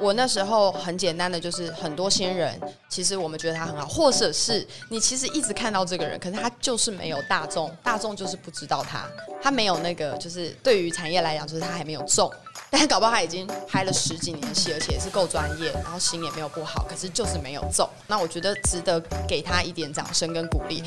我那时候很简单的，就是很多新人，其实我们觉得他很好，或者是你其实一直看到这个人，可是他就是没有大众，大众就是不知道他，他没有那个，就是对于产业来讲，就是他还没有中，但是搞不好他已经拍了十几年戏，而且也是够专业，然后心也没有不好，可是就是没有中。那我觉得值得给他一点掌声跟鼓励。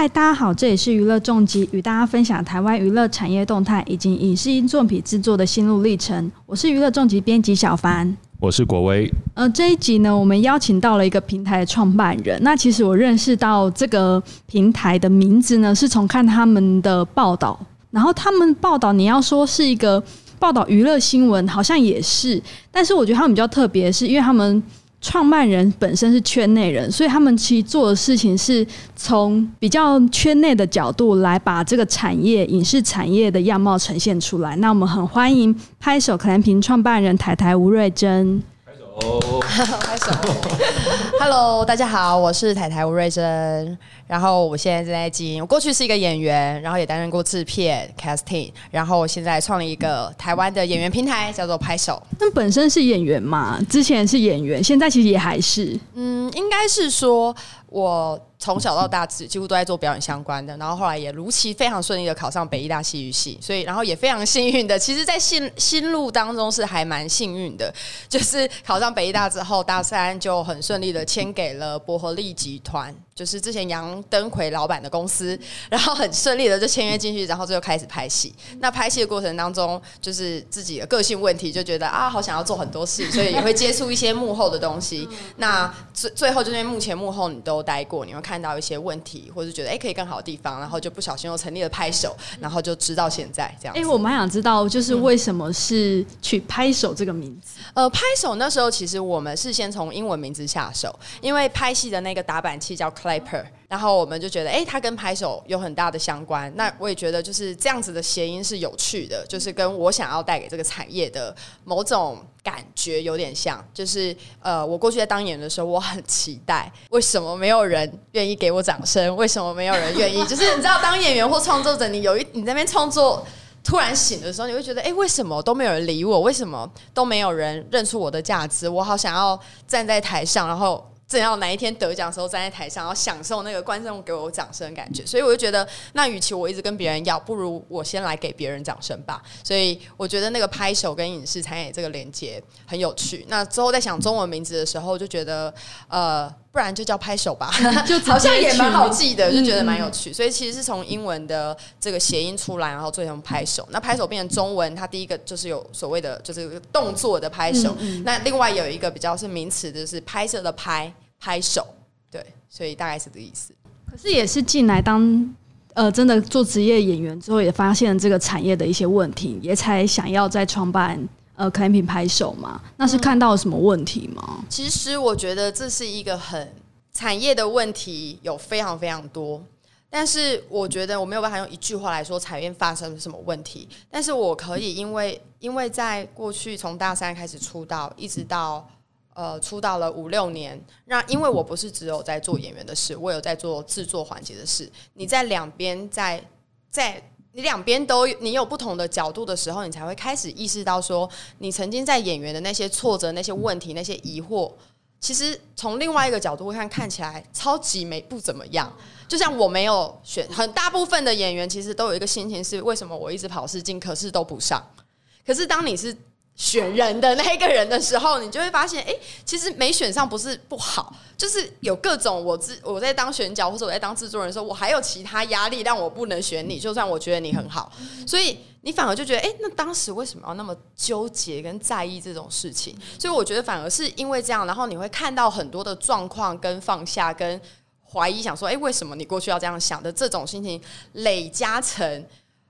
嗨，大家好，这里是娱乐重疾，与大家分享台湾娱乐产业动态以及影视音作品制作的心路历程。我是娱乐重疾编辑小凡，我是国威。呃，这一集呢，我们邀请到了一个平台的创办人。那其实我认识到这个平台的名字呢，是从看他们的报道，然后他们报道你要说是一个报道娱乐新闻，好像也是，但是我觉得他们比较特别，是因为他们。创办人本身是圈内人，所以他们其实做的事情是从比较圈内的角度来把这个产业、影视产业的样貌呈现出来。那我们很欢迎拍手可兰平创办人台台吴瑞珍。拍手，拍手。Hello，大家好，我是台台吴瑞珍。然后我现在正在经营，我过去是一个演员，然后也担任过制片、casting，然后我现在创立一个台湾的演员平台，叫做拍手。那本身是演员嘛？之前是演员，现在其实也还是。嗯，应该是说我。从小到大，几几乎都在做表演相关的，然后后来也如期非常顺利的考上北艺大戏剧系，所以然后也非常幸运的，其实，在心心路当中是还蛮幸运的，就是考上北艺大之后，大三就很顺利的签给了博和利集团，就是之前杨登魁老板的公司，然后很顺利的就签约进去，然后就开始拍戏。那拍戏的过程当中，就是自己的个性问题，就觉得啊，好想要做很多事，所以也会接触一些幕后的东西。那最最后就是目前幕后你都待过，你会。看到一些问题，或者觉得哎可以更好的地方，然后就不小心又成立了拍手，然后就知道现在这样。哎，我蛮想知道，就是为什么是取拍手这个名字？呃，拍手那时候其实我们是先从英文名字下手，因为拍戏的那个打板器叫 Clapper。然后我们就觉得，哎，它跟拍手有很大的相关。那我也觉得，就是这样子的谐音是有趣的，就是跟我想要带给这个产业的某种感觉有点像。就是呃，我过去在当演员的时候，我很期待，为什么没有人愿意给我掌声？为什么没有人愿意？就是你知道，当演员或创作者，你有一你在那边创作突然醒的时候，你会觉得，哎，为什么都没有人理我？为什么都没有人认出我的价值？我好想要站在台上，然后。正要哪一天得奖的时候站在台上，然后享受那个观众给我掌声的感觉，所以我就觉得，那与其我一直跟别人要，不如我先来给别人掌声吧。所以我觉得那个拍手跟影视产业这个连接很有趣。那之后在想中文名字的时候，就觉得呃，不然就叫拍手吧，就好像也蛮好记的，就觉得蛮有趣。所以其实是从英文的这个谐音出来，然后做成拍手。那拍手变成中文，它第一个就是有所谓的就是动作的拍手。那另外有一个比较是名词，就是拍摄的拍。拍手，对，所以大概是这个意思。可是也是进来当呃，真的做职业演员之后，也发现这个产业的一些问题，也才想要再创办呃可品拍手嘛。那是看到了什么问题吗？其实我觉得这是一个很产业的问题，有非常非常多。但是我觉得我没有办法用一句话来说产业发生了什么问题。但是我可以，因为因为在过去从大三开始出道，一直到。呃，出道了五六年，那因为我不是只有在做演员的事，我有在做制作环节的事。你在两边，在在你两边都你有不同的角度的时候，你才会开始意识到说，你曾经在演员的那些挫折、那些问题、那些疑惑，其实从另外一个角度看，看起来超级没不怎么样。就像我没有选，很大部分的演员其实都有一个心情是：为什么我一直跑试镜，可是都不上？可是当你是。选人的那一个人的时候，你就会发现，哎，其实没选上不是不好，就是有各种我自我在当选角或者我在当制作人的时候，我还有其他压力让我不能选你，就算我觉得你很好，所以你反而就觉得，哎，那当时为什么要那么纠结跟在意这种事情？所以我觉得反而是因为这样，然后你会看到很多的状况跟放下跟怀疑，想说，哎，为什么你过去要这样想的这种心情累加成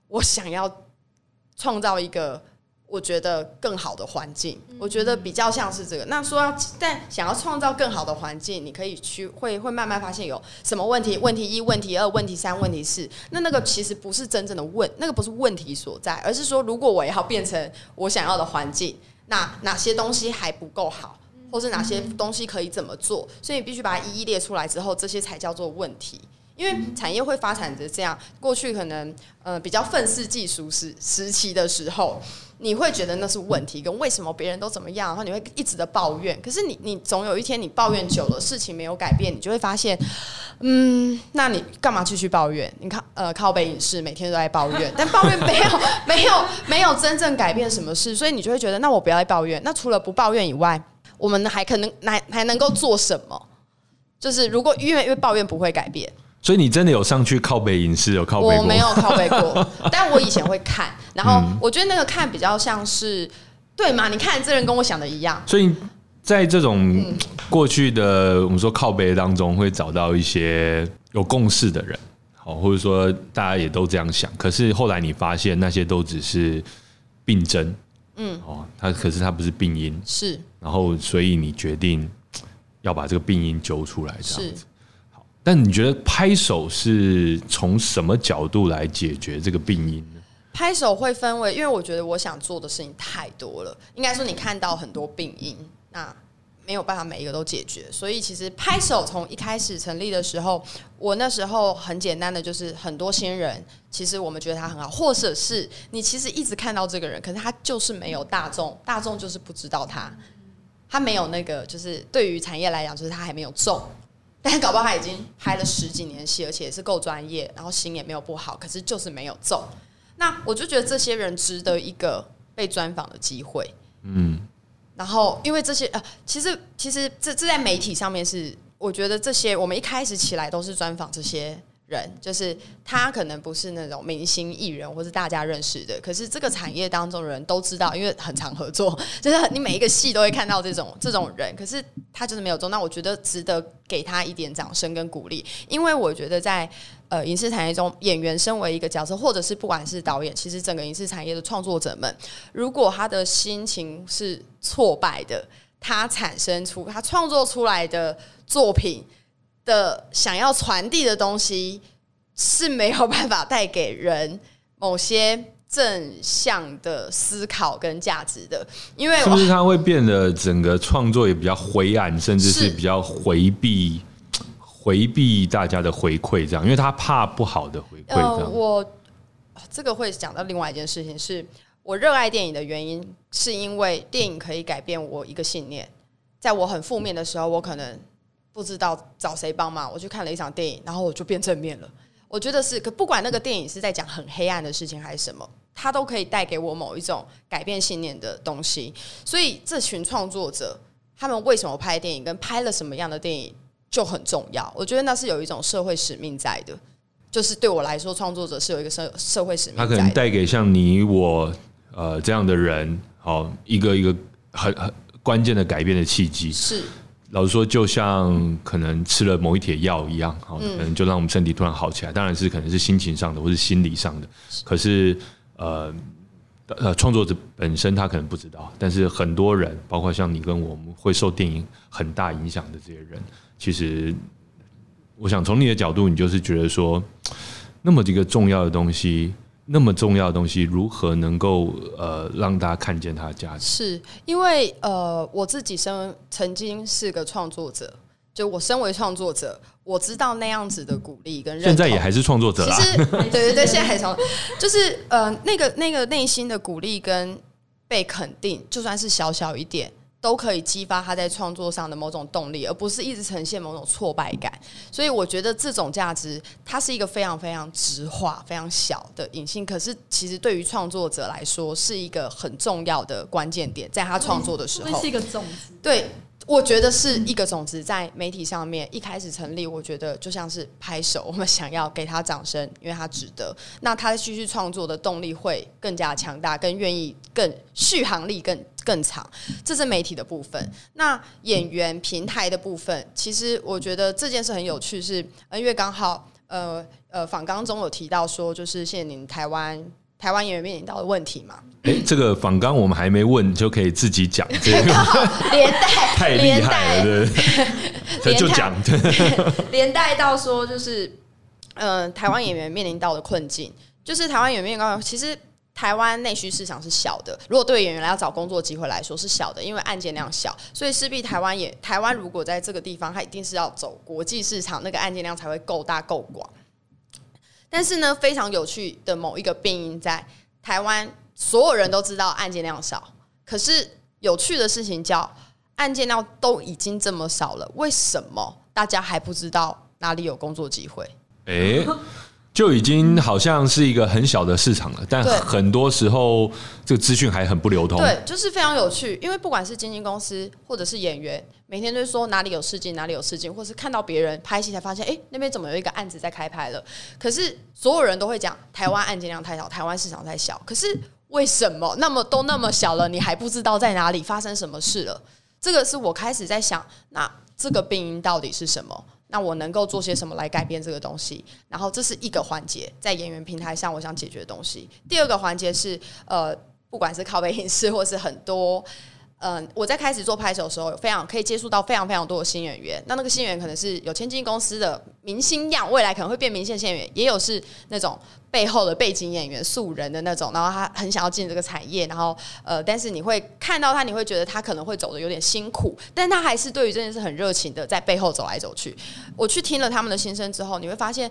我想要创造一个。我觉得更好的环境，我觉得比较像是这个。那说要但想要创造更好的环境，你可以去会会慢慢发现有什么问题？问题一、问题二、问题三、问题四。那那个其实不是真正的问，那个不是问题所在，而是说如果我要变成我想要的环境，那哪些东西还不够好，或是哪些东西可以怎么做？所以你必须把它一一列出来之后，这些才叫做问题。因为产业会发展着这样，过去可能呃比较愤世嫉俗时时期的时候，你会觉得那是问题，跟为什么别人都怎么样，然后你会一直的抱怨。可是你你总有一天你抱怨久了，事情没有改变，你就会发现，嗯，那你干嘛继续抱怨？你看呃靠北影视每天都在抱怨，但抱怨没有 没有没有真正改变什么事，所以你就会觉得，那我不要再抱怨。那除了不抱怨以外，我们还可能还还能够做什么？就是如果因为因为抱怨不会改变。所以你真的有上去靠背影视有靠背过？我没有靠背过，但我以前会看，然后我觉得那个看比较像是对嘛？你看这人跟我想的一样，所以在这种过去的我们说靠背当中，会找到一些有共识的人，好，或者说大家也都这样想。可是后来你发现那些都只是病症，嗯，哦，他可是他不是病因，是，然后所以你决定要把这个病因揪出来，这样子。但你觉得拍手是从什么角度来解决这个病因呢？拍手会分为，因为我觉得我想做的事情太多了，应该说你看到很多病因，那没有办法每一个都解决。所以其实拍手从一开始成立的时候，我那时候很简单的就是很多新人，其实我们觉得他很好，或者是你其实一直看到这个人，可是他就是没有大众，大众就是不知道他，他没有那个，就是对于产业来讲，就是他还没有中。但搞不好他已经拍了十几年戏，而且也是够专业，然后心也没有不好，可是就是没有中。那我就觉得这些人值得一个被专访的机会。嗯，然后因为这些呃，其实其实这这在媒体上面是，我觉得这些我们一开始起来都是专访这些。人就是他，可能不是那种明星艺人或是大家认识的，可是这个产业当中的人都知道，因为很常合作，就是你每一个戏都会看到这种这种人。可是他就是没有中，那我觉得值得给他一点掌声跟鼓励，因为我觉得在呃影视产业中，演员身为一个角色，或者是不管是导演，其实整个影视产业的创作者们，如果他的心情是挫败的，他产生出他创作出来的作品。的想要传递的东西是没有办法带给人某些正向的思考跟价值的，因为是不是它会变得整个创作也比较灰暗，甚至是比较回避回避大家的回馈，这样，因为他怕不好的回馈。这样，我这个会讲到另外一件事情，是我热爱电影的原因，是因为电影可以改变我一个信念，在我很负面的时候，我可能。不知道找谁帮忙，我去看了一场电影，然后我就变正面了。我觉得是，可不管那个电影是在讲很黑暗的事情还是什么，它都可以带给我某一种改变信念的东西。所以，这群创作者他们为什么拍电影，跟拍了什么样的电影就很重要。我觉得那是有一种社会使命在的，就是对我来说，创作者是有一个社社会使命。他可能带给像你我呃这样的人，好一个一个很很关键的改变的契机是。老实说，就像可能吃了某一帖药一样，好，可能就让我们身体突然好起来。当然是可能是心情上的，或是心理上的。可是，呃，呃，创作者本身他可能不知道，但是很多人，包括像你跟我们，会受电影很大影响的这些人，其实，我想从你的角度，你就是觉得说，那么一个重要的东西。那么重要的东西，如何能够呃让大家看见它的价值？是因为呃我自己身曾经是个创作者，就我身为创作者，我知道那样子的鼓励跟认现在也还是创作者其实 对对对，现在还是就是呃那个那个内心的鼓励跟被肯定，就算是小小一点。都可以激发他在创作上的某种动力，而不是一直呈现某种挫败感。所以我觉得这种价值，它是一个非常非常直化、非常小的隐性，可是其实对于创作者来说，是一个很重要的关键点，在他创作的时候，是一个种子。对。我觉得是一个种子在媒体上面一开始成立，我觉得就像是拍手，我们想要给他掌声，因为他值得。那他继续创作的动力会更加强大，更愿意更续航力更更长。这是媒体的部分。那演员平台的部分，其实我觉得这件事很有趣，是因为刚好呃呃访纲中有提到说，就是现在台湾。台湾演员面临到的问题嘛？哎，这个访刚我们还没问，就可以自己讲这个，连带太厉害了，对对？就讲，连带到说就是，嗯，台湾演员面临到的困境，就是台湾演员面临到，其实台湾内需市场是小的，如果对演员来要找工作机会来说是小的，因为案件量小，所以势必台湾也台湾如果在这个地方，它一定是要走国际市场，那个案件量才会够大够广。但是呢，非常有趣的某一个变因在台湾，所有人都知道案件量少，可是有趣的事情叫案件量都已经这么少了，为什么大家还不知道哪里有工作机会？哎，就已经好像是一个很小的市场了，但很多时候这个资讯还很不流通。对，就是非常有趣，因为不管是经纪公司或者是演员，每天都说哪里有试镜，哪里有试镜，或是看到别人拍戏才发现，哎、那边怎么有一个案子在开拍了？可是所有人都会讲台湾案件量太少，台湾市场太小。可是为什么那么都那么小了，你还不知道在哪里发生什么事了？这个是我开始在想，那这个病因到底是什么？那我能够做些什么来改变这个东西？然后这是一个环节，在演员平台上我想解决的东西。第二个环节是呃，不管是靠背影视或是很多。嗯，我在开始做拍手的时候，有非常可以接触到非常非常多的新演员。那那个新演员可能是有签经纪公司的明星样，未来可能会变明星演员，也有是那种背后的背景演员、素人的那种。然后他很想要进这个产业，然后呃，但是你会看到他，你会觉得他可能会走的有点辛苦，但他还是对于这件事很热情的，在背后走来走去。我去听了他们的心声之后，你会发现。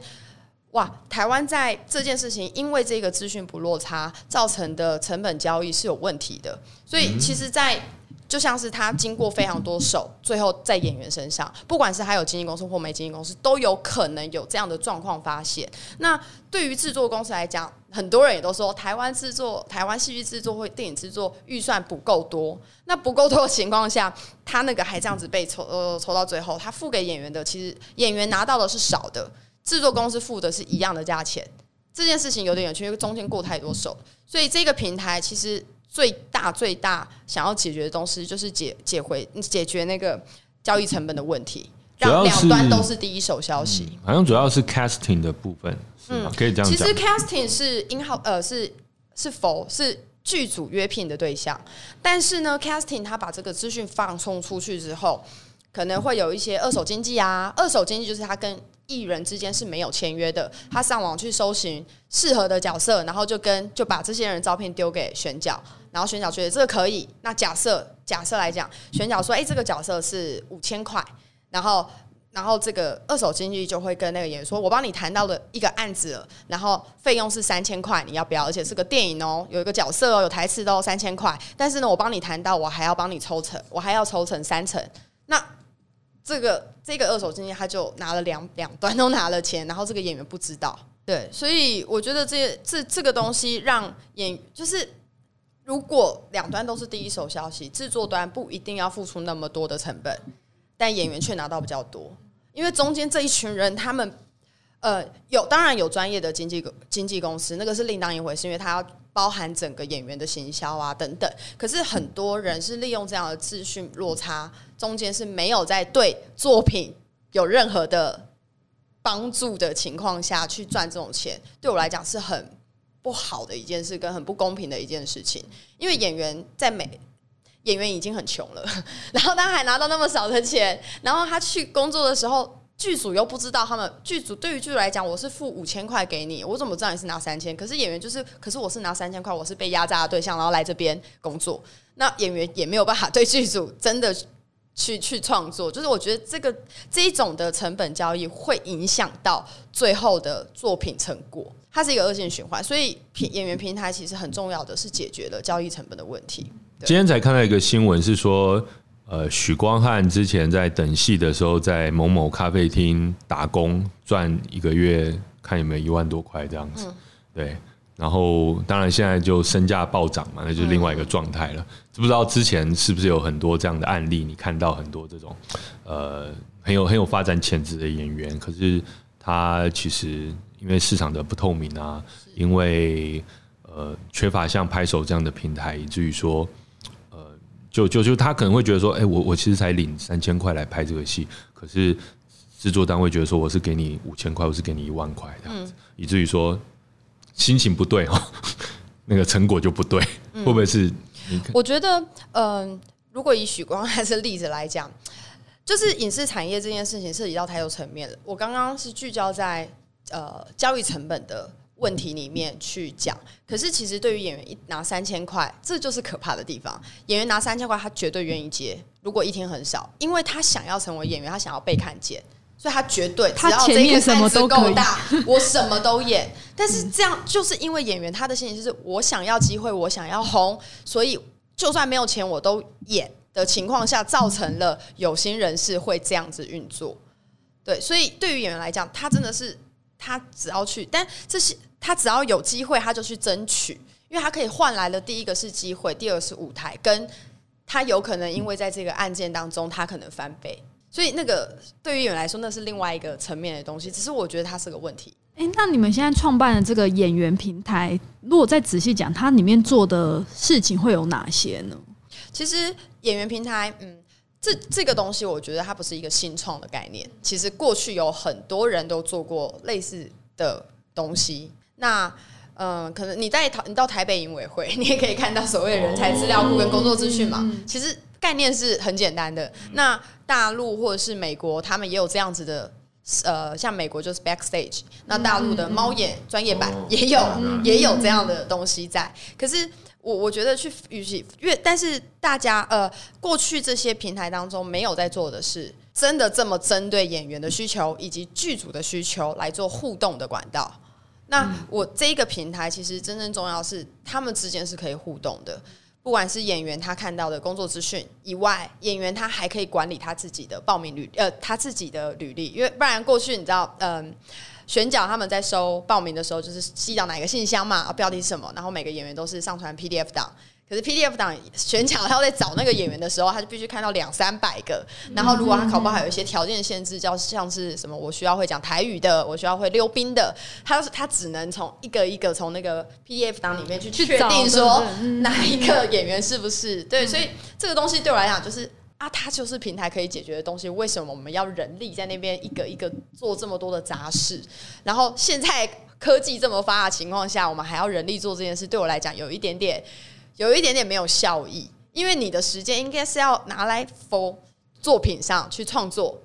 哇，台湾在这件事情，因为这个资讯不落差造成的成本交易是有问题的，所以其实，在就像是他经过非常多手，最后在演员身上，不管是他有经纪公司或没经纪公司，都有可能有这样的状况发现。那对于制作公司来讲，很多人也都说，台湾制作、台湾戏剧制作或电影制作预算不够多。那不够多的情况下，他那个还这样子被抽呃抽到最后，他付给演员的，其实演员拿到的是少的，制作公司付的是一样的价钱。这件事情有点有趣，因为中间过太多手，所以这个平台其实最大最大想要解决的东西，就是解解回解决那个交易成本的问题，主要是让两端都是第一手消息。好像主要是 casting 的部分，嗯？可以这样讲嗯其实。casting 是英号呃是是否是剧组约聘的对象，但是呢，casting 他把这个资讯放送出去之后，可能会有一些二手经济啊，二手经济就是他跟艺人之间是没有签约的，他上网去搜寻适合的角色，然后就跟就把这些人照片丢给选角，然后选角觉得这个可以，那假设假设来讲，选角说，哎、这个角色是五千块，然后然后这个二手经济就会跟那个演员说：“我帮你谈到了一个案子，然后费用是三千块，你要不要？而且是个电影哦，有一个角色哦，有台词都，三千块。但是呢，我帮你谈到，我还要帮你抽成，我还要抽成三成。那这个这个二手经纪他就拿了两两端都拿了钱，然后这个演员不知道。对，所以我觉得这这这个东西让演就是。如果两端都是第一手消息，制作端不一定要付出那么多的成本，但演员却拿到比较多，因为中间这一群人，他们呃有当然有专业的经纪经纪公司，那个是另当一回事，因为他要包含整个演员的行销啊等等。可是很多人是利用这样的资讯落差，中间是没有在对作品有任何的帮助的情况下去赚这种钱，对我来讲是很不好的一件事，跟很不公平的一件事情。因为演员在美演员已经很穷了，然后他还拿到那么少的钱，然后他去工作的时候，剧组又不知道他们剧组对于剧组来讲，我是付五千块给你，我怎么知道你是拿三千？可是演员就是，可是我是拿三千块，我是被压榨的对象，然后来这边工作，那演员也没有办法对剧组真的。去去创作，就是我觉得这个这一种的成本交易会影响到最后的作品成果，它是一个恶性循环。所以平演员平台其实很重要的是解决了交易成本的问题。今天才看到一个新闻，是说，呃，许光汉之前在等戏的时候，在某某咖啡厅打工，赚一个月看有没有一万多块这样子。对，然后当然现在就身价暴涨嘛，那就是另外一个状态了。知不知道之前是不是有很多这样的案例？你看到很多这种呃很有很有发展潜质的演员，可是他其实因为市场的不透明啊，因为呃缺乏像拍手这样的平台，以至于说呃就就就他可能会觉得说，哎、我我其实才领三千块来拍这个戏，可是制作单位觉得说我是给你五千块，我是给你一万块这样子，以至于说心情不对哦，那个成果就不对，会不会是我觉得，嗯、如果以许光汉这例子来讲，就是影视产业这件事情涉及到太多层面了。我刚刚是聚焦在呃交易成本的问题里面去讲。可是其实对于演员一拿三千块，这就是可怕的地方。演员拿三千块，他绝对愿意接。如果一天很少，因为他想要成为演员，他想要被看见，所以他绝对只要这个案子够大，我什么都演。但是这样就是因为演员他的心情就是我想要机会，我想要红，所以就算没有钱我都演的情况下，造成了有心人士会这样子运作。对，所以对于演员来讲，他真的是他只要去，但这些他只要有机会，他就去争取，因为他可以换来的第一个是机会，第二个是舞台，跟他有可能因为在这个案件当中，他可能翻倍，所以那个对于演员来说，那是另外一个层面的东西。只是我觉得它是个问题。哎，那你们现在创办的这个演员平台，如果再仔细讲，它里面做的事情会有哪些呢？其实演员平台，嗯。这这个东西，我觉得它不是一个新创的概念。其实过去有很多人都做过类似的东西。那嗯，可能你在台，你到台北营委会，你也可以看到所谓的人才资料库跟工作资讯嘛。其实概念是很简单的。那大陆或者是美国，他们也有这样子的。呃，像美国就是 Backstage，那大陆的猫眼专业版也有也有这样的东西在。可是。我我觉得去与其越，但是大家呃，过去这些平台当中没有在做的是，真的这么针对演员的需求以及剧组的需求来做互动的管道。那我这一个平台其实真正重要是，他们之间是可以互动的。不管是演员他看到的工作资讯以外，演员他还可以管理他自己的报名履呃，他自己的履历，因为不然过去你知道嗯。选角他们在收报名的时候，就是寄到哪个信箱嘛，标题是什么，然后每个演员都是上传 PDF 档。可是 PDF 档选角他要在找那个演员的时候，他就必须看到两三百个。然后如果他考不好，有一些条件限制，叫像是什么，我需要会讲台语的，我需要会溜冰的，他是他只能从一个一个从那个 PDF 档里面去确定说哪一个演员是不是对。所以这个东西对我来讲就是。啊，它就是平台可以解决的东西，为什么我们要人力在那边一个一个做这么多的杂事？然后现在科技这么发达情况下，我们还要人力做这件事，对我来讲有一点点，有一点点没有效益。因为你的时间应该是要拿来 for 作品上去创作，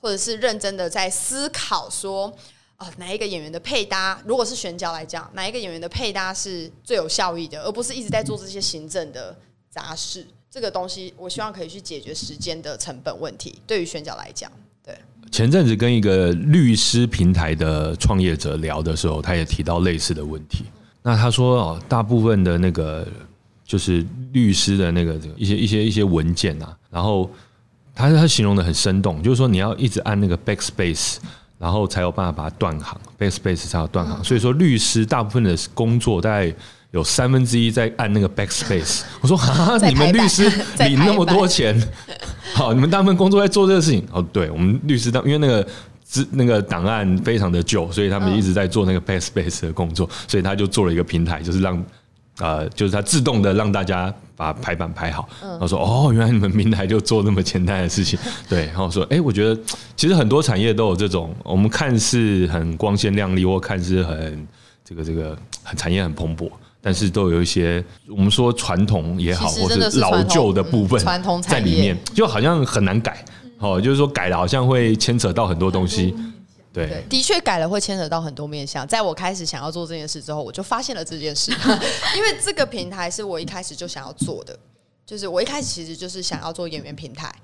或者是认真的在思考说，啊，哪一个演员的配搭，如果是选角来讲，哪一个演员的配搭是最有效益的，而不是一直在做这些行政的杂事。这个东西，我希望可以去解决时间的成本问题。对于选角来讲，对。前阵子跟一个律师平台的创业者聊的时候，他也提到类似的问题。那他说哦，大部分的那个就是律师的那个一些一些一些文件啊，然后他他形容的很生动，就是说你要一直按那个 backspace，然后才有办法把它断行，backspace 才有断行。所以说律师大部分的工作大概。有三分之一在按那个 backspace，我说啊，你们律师 领那么多钱，好，你们大部分工作在做这个事情。哦，对，我们律师当因为那个资那个档案非常的旧，所以他们一直在做那个 backspace 的工作，所以他就做了一个平台，就是让呃，就是它自动的让大家把排版排好。他说哦，原来你们平台就做那么简单的事情，对。然后说，哎，我觉得其实很多产业都有这种，我们看似很光鲜亮丽，或看似很这个这个很产业很蓬勃。但是都有一些我们说传统也好，或是老旧的部分在里面，就好像很难改。哦，就是说改了好像会牵扯到很多东西。对，的确改了会牵扯到很多面向。在我开始想要做这件事之后，我就发现了这件事，因为这个平台是我一开始就想要做的，就是我一开始其实就是想要做演员平台。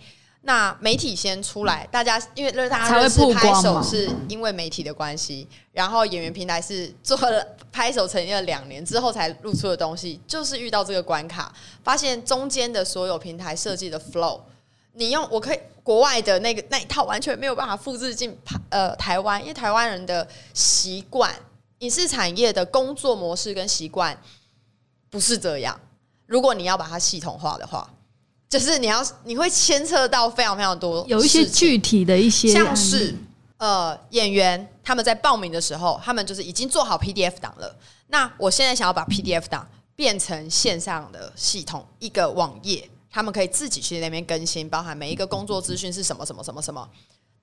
那媒体先出来，大家因为大家认识拍手是因为媒体的关系，然后演员平台是做了拍手成立了两年之后才露出的东西，就是遇到这个关卡，发现中间的所有平台设计的 flow，你用我可以国外的那个那一套完全没有办法复制进呃台湾，因为台湾人的习惯，影视产业的工作模式跟习惯不是这样，如果你要把它系统化的话。就是你要，你会牵扯到非常非常多，有一些具体的一些，像是呃演员他们在报名的时候，他们就是已经做好 PDF 档了。那我现在想要把 PDF 档变成线上的系统，一个网页，他们可以自己去那边更新，包含每一个工作资讯是什么什么什么什么。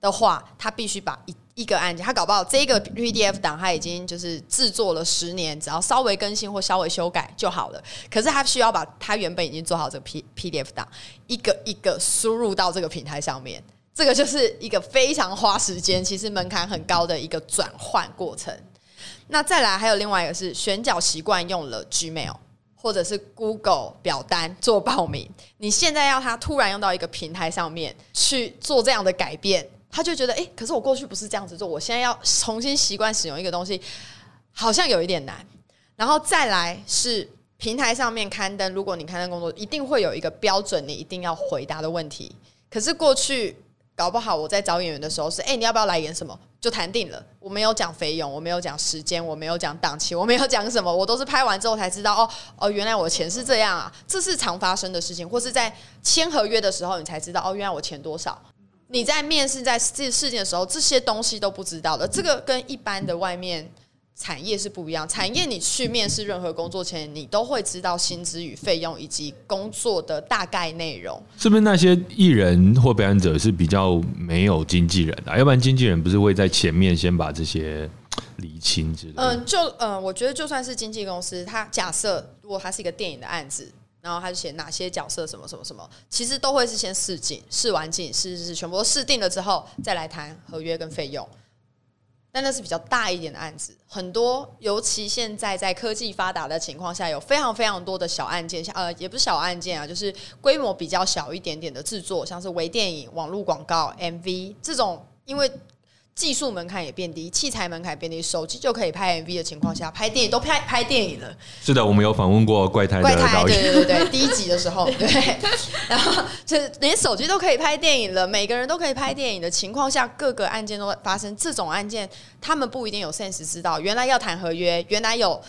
的话，他必须把一一个案件，他搞不好这个 PDF 档他已经就是制作了十年，只要稍微更新或稍微修改就好了。可是他需要把他原本已经做好这个 P PDF 档一个一个输入到这个平台上面，这个就是一个非常花时间，其实门槛很高的一个转换过程。那再来还有另外一个是选角习惯用了 Gmail 或者是 Google 表单做报名，你现在要他突然用到一个平台上面去做这样的改变，他就觉得哎，可是我过去不是这样子做，我现在要重新习惯使用一个东西，好像有一点难。然后再来是平台上面刊登，如果你刊登工作，一定会有一个标准，你一定要回答的问题。可是过去搞不好我在找演员的时候是，哎，你要不要来演什么？就谈定了。我没有讲费用，我没有讲时间，我没有讲档期，我没有讲什么，我都是拍完之后才知道，哦哦，原来我钱是这样啊，这是常发生的事情。或是在签合约的时候，你才知道，哦，原来我钱多少。你在面试在这事件的时候，这些东西都不知道的。这个跟一般的外面。产业是不一样，产业你去面试任何工作前，你都会知道薪资与费用以及工作的大概内容。是不是那些艺人或表演者是比较没有经纪人的？要不然经纪人不是会在前面先把这些理清之类？嗯，就嗯，我觉得就算是经纪公司，他假设如果他是一个电影的案子，然后他就写哪些角色什么什么什么，其实都会是先试镜，试完镜，试试全部都试定了之后，再来谈合约跟费用。但那是比较大一点的案子，很多，尤其现在在科技发达的情况下，有非常非常多的小案件，像呃，也不是小案件啊，就是规模比较小一点点的制作，像是微电影、网络广告、MV 这种，因为。技术门槛也变低，器材门槛变低，手机就可以拍 MV 的情况下，拍电影都拍拍电影了。是的，我们有访问过怪胎的导演，对对对对，第一集的时候，对，然后就连手机都可以拍电影了，每个人都可以拍电影的情况下，各个案件都发生。这种案件，他们不一定有 sense 知道，原来要谈合约，原来有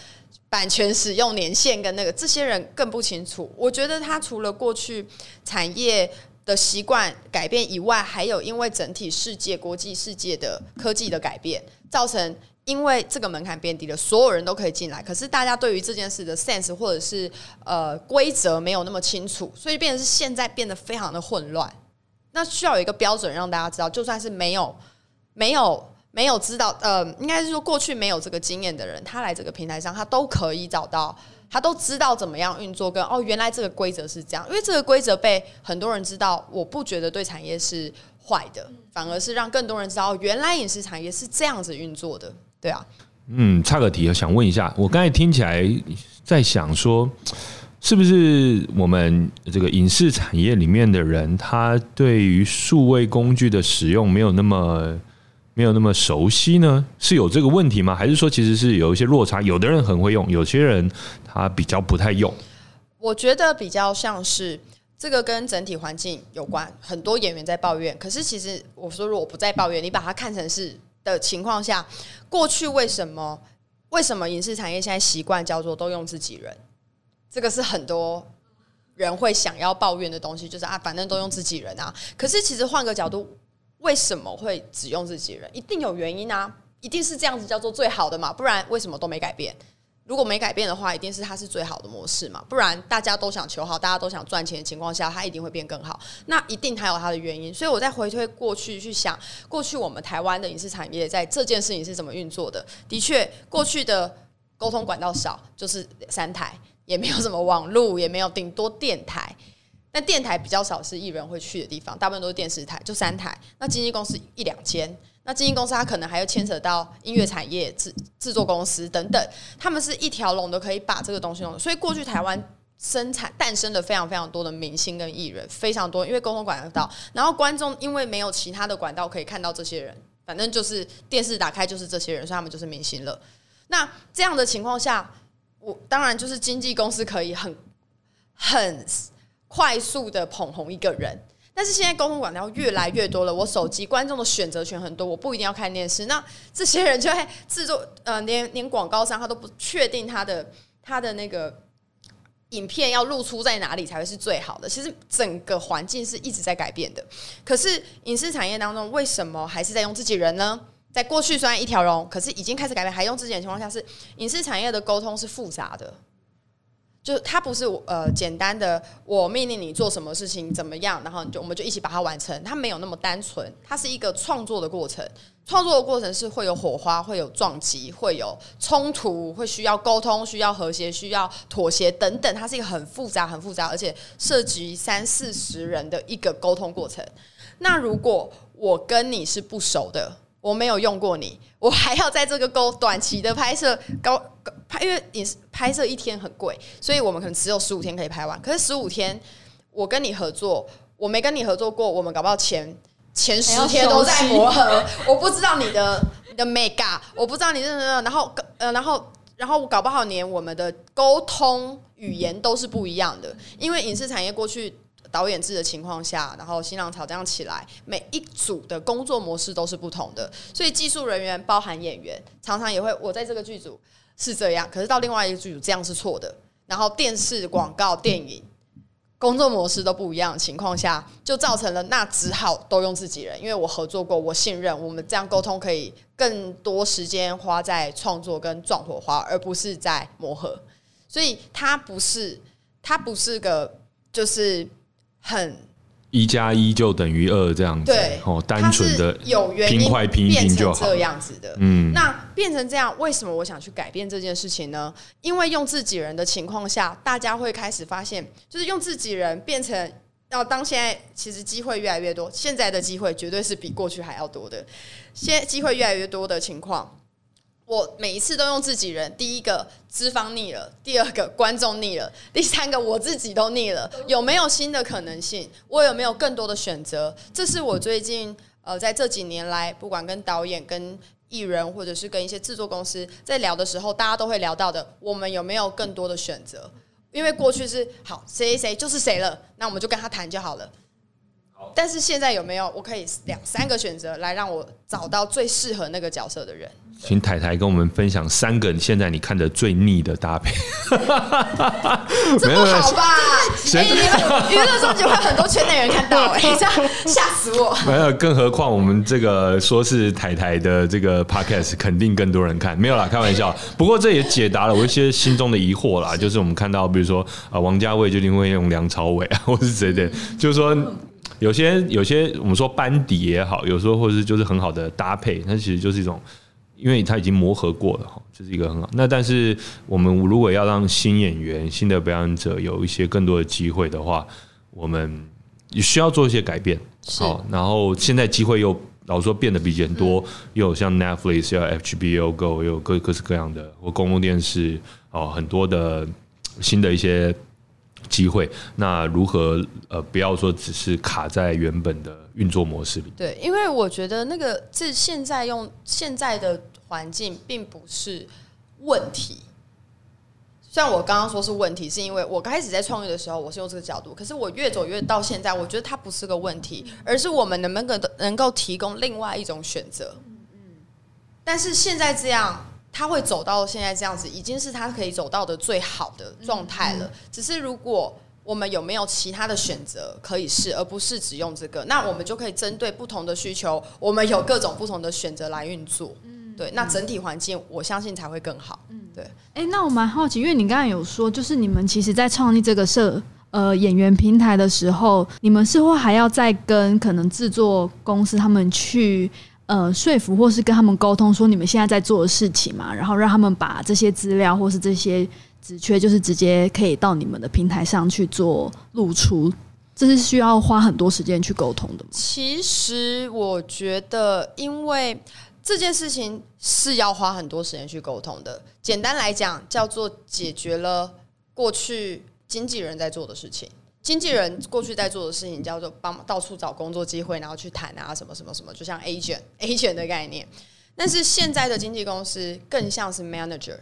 版权使用年限跟那个，这些人更不清楚。我觉得他除了过去产业。的习惯改变以外，还有因为整体世界、国际世界的科技的改变，造成因为这个门槛变低了，所有人都可以进来。可是大家对于这件事的 sense 或者是呃规则没有那么清楚，所以变成是现在变得非常的混乱。那需要有一个标准让大家知道，就算是没有没有没有知道，呃，应该是说过去没有这个经验的人，他来这个平台上，他都可以找到。他都知道怎么样运作，跟哦，原来这个规则是这样，因为这个规则被很多人知道，我不觉得对产业是坏的，反而是让更多人知道，原来影视产业是这样子运作的，对啊。嗯，差个题，想问一下，我刚才听起来在想说，是不是我们这个影视产业里面的人，他对于数位工具的使用没有那么？没有那么熟悉呢，是有这个问题吗？还是说其实是有一些落差？有的人很会用，有些人他比较不太用。我觉得比较像是这个跟整体环境有关。很多演员在抱怨，可是其实我说如果不再抱怨，你把它看成是的情况下，过去为什么为什么影视产业现在习惯叫做都用自己人？这个是很多人会想要抱怨的东西，就是啊，反正都用自己人啊。可是其实换个角度。为什么会只用自己人？一定有原因啊！一定是这样子叫做最好的嘛？不然为什么都没改变？如果没改变的话，一定是它是最好的模式嘛？不然大家都想求好，大家都想赚钱的情况下，它一定会变更好。那一定还有它的原因。所以我在回推过去去想，过去我们台湾的影视产业在这件事情是怎么运作的？的确，过去的沟通管道少，就是三台，也没有什么网络，也没有顶多电台。那电台比较少是艺人会去的地方，大部分都是电视台，就三台。那经纪公司一两间，那经纪公司它可能还要牵扯到音乐产业、制制作公司等等，他们是一条龙都可以把这个东西弄。所以过去台湾生产诞生的非常非常多的明星跟艺人，非常多，因为沟通管道，然后观众因为没有其他的管道可以看到这些人，反正就是电视打开就是这些人，所以他们就是明星了。那这样的情况下，我当然就是经纪公司可以很很。快速的捧红一个人，但是现在沟通管道越来越多了，我手机观众的选择权很多，我不一定要看电视。那这些人就会制作，呃，连连广告商他都不确定他的他的那个影片要露出在哪里才会是最好的。其实整个环境是一直在改变的。可是影视产业当中，为什么还是在用自己人呢？在过去虽然一条龙，可是已经开始改变，还用自己人情况下，是影视产业的沟通是复杂的。就是它不是我呃简单的，我命令你做什么事情怎么样，然后你就我们就一起把它完成。它没有那么单纯，它是一个创作的过程。创作的过程是会有火花，会有撞击，会有冲突，会需要沟通，需要和谐，需要妥协等等。它是一个很复杂、很复杂，而且涉及三四十人的一个沟通过程。那如果我跟你是不熟的？我没有用过你，我还要在这个沟短期的拍摄高拍，因为你拍摄一天很贵，所以我们可能只有十五天可以拍完。可是十五天我跟你合作，我没跟你合作过，我们搞不好前前十天都在磨合，我不知道你的你的 mega，我不知道你的，然后呃，然后然后搞不好连我们的沟通语言都是不一样的，因为影视产业过去。导演制的情况下，然后新浪潮这样起来，每一组的工作模式都是不同的，所以技术人员包含演员，常常也会我在这个剧组是这样，可是到另外一个剧组这样是错的。然后电视、广告、电影工作模式都不一样的情况下，就造成了那只好都用自己人，因为我合作过，我信任我们这样沟通可以更多时间花在创作跟撞火花，而不是在磨合。所以它不是，它不是个就是。很一加一就等于二这样子，对哦，单纯的有原因拼快拼一拼就好，这样子的。嗯，那变成这样，为什么我想去改变这件事情呢？因为用自己人的情况下，大家会开始发现，就是用自己人变成要当现在其实机会越来越多，现在的机会绝对是比过去还要多的，现机会越来越多的情况。我每一次都用自己人，第一个资方腻了，第二个观众腻了，第三个我自己都腻了。有没有新的可能性？我有没有更多的选择？这是我最近呃在这几年来，不管跟导演、跟艺人，或者是跟一些制作公司在聊的时候，大家都会聊到的。我们有没有更多的选择？因为过去是好谁谁谁就是谁了，那我们就跟他谈就好了。但是现在有没有我可以两三个选择来让我找到最适合那个角色的人？请太太跟我们分享三个现在你看的最腻的搭配。这不好吧？哎，娱乐中就会很多圈内人看到，哎，这样 吓死我。没有，更何况我们这个说是太太的这个 podcast，肯定更多人看。没有啦，开玩笑。不过这也解答了我一些心中的疑惑啦，就是我们看到，比如说啊，王家卫究竟会用梁朝伟啊，或是谁的，就是说。有些有些我们说班底也好，有时候或者是就是很好的搭配，那其实就是一种，因为他已经磨合过了哈，这是一个很好。那但是我们如果要让新演员、新的表演者有一些更多的机会的话，我们也需要做一些改变。好，然后现在机会又老说变得比以前多，又有像 Netflix、要 HBO Go，又有各各式各样的或公共电视哦，很多的新的一些。机会，那如何呃，不要说只是卡在原本的运作模式里？对，因为我觉得那个这现在用现在的环境并不是问题。像我刚刚说是问题，是因为我开始在创业的时候我是用这个角度，可是我越走越到现在，我觉得它不是个问题，而是我们能不能能够提供另外一种选择。嗯嗯。但是现在这样。他会走到现在这样子，已经是他可以走到的最好的状态了。只是如果我们有没有其他的选择可以试，而不是只用这个，那我们就可以针对不同的需求，我们有各种不同的选择来运作。嗯，对，那整体环境我相信才会更好。嗯，对。哎，那我蛮好奇，因为你刚才有说，就是你们其实在创立这个社呃演员平台的时候，你们是否还要再跟可能制作公司他们去？呃，说服或是跟他们沟通，说你们现在在做的事情嘛，然后让他们把这些资料或是这些职缺，就是直接可以到你们的平台上去做露出，这是需要花很多时间去沟通的。其实我觉得，因为这件事情是要花很多时间去沟通的。简单来讲，叫做解决了过去经纪人在做的事情。经纪人过去在做的事情叫做帮到处找工作机会，然后去谈啊什么什么什么，就像 agent agent 的概念。但是现在的经纪公司更像是 manager，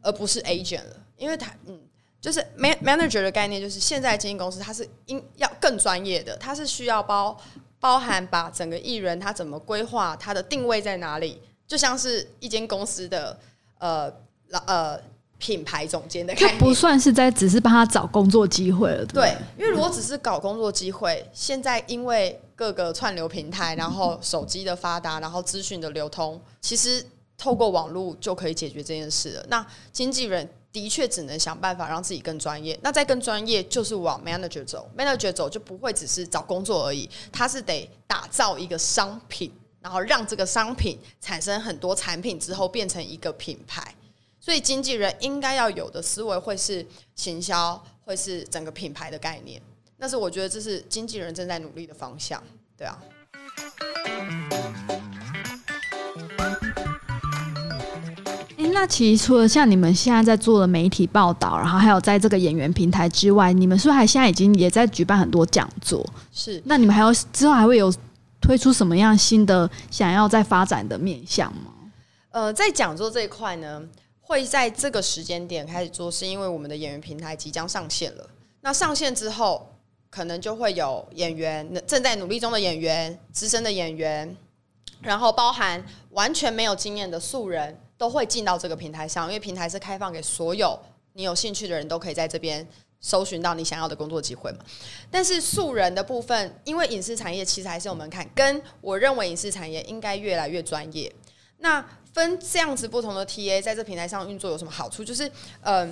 而不是 agent 了，因为他嗯，就是 man manager 的概念，就是现在经纪公司它是应要更专业的，它是需要包包含把整个艺人他怎么规划，他的定位在哪里，就像是一间公司的呃老呃。品牌总监的，就不算是在只是帮他找工作机会了。对，因为如果只是搞工作机会，现在因为各个串流平台，然后手机的发达，然后资讯的流通，其实透过网络就可以解决这件事了。那经纪人的确只能想办法让自己更专业。那再更专业，就是往 manager 走，manager 走就不会只是找工作而已，他是得打造一个商品，然后让这个商品产生很多产品之后变成一个品牌。所以经纪人应该要有的思维会是行销，会是整个品牌的概念。但是我觉得这是经纪人正在努力的方向，对啊。那其实除了像你们现在在做的媒体报道，然后还有在这个演员平台之外，你们是不是还现在已经也在举办很多讲座？是，那你们还有之后还会有推出什么样新的想要再发展的面向吗？呃，在讲座这一块呢，会在这个时间点开始做，是因为我们的演员平台即将上线了。那上线之后，可能就会有演员正在努力中的演员、资深的演员，然后包含完全没有经验的素人，都会进到这个平台上，因为平台是开放给所有你有兴趣的人都可以在这边搜寻到你想要的工作机会嘛。但是素人的部分，因为影视产业其实还是有门槛，跟我认为影视产业应该越来越专业。那分这样子不同的 TA 在这平台上运作有什么好处？就是，呃，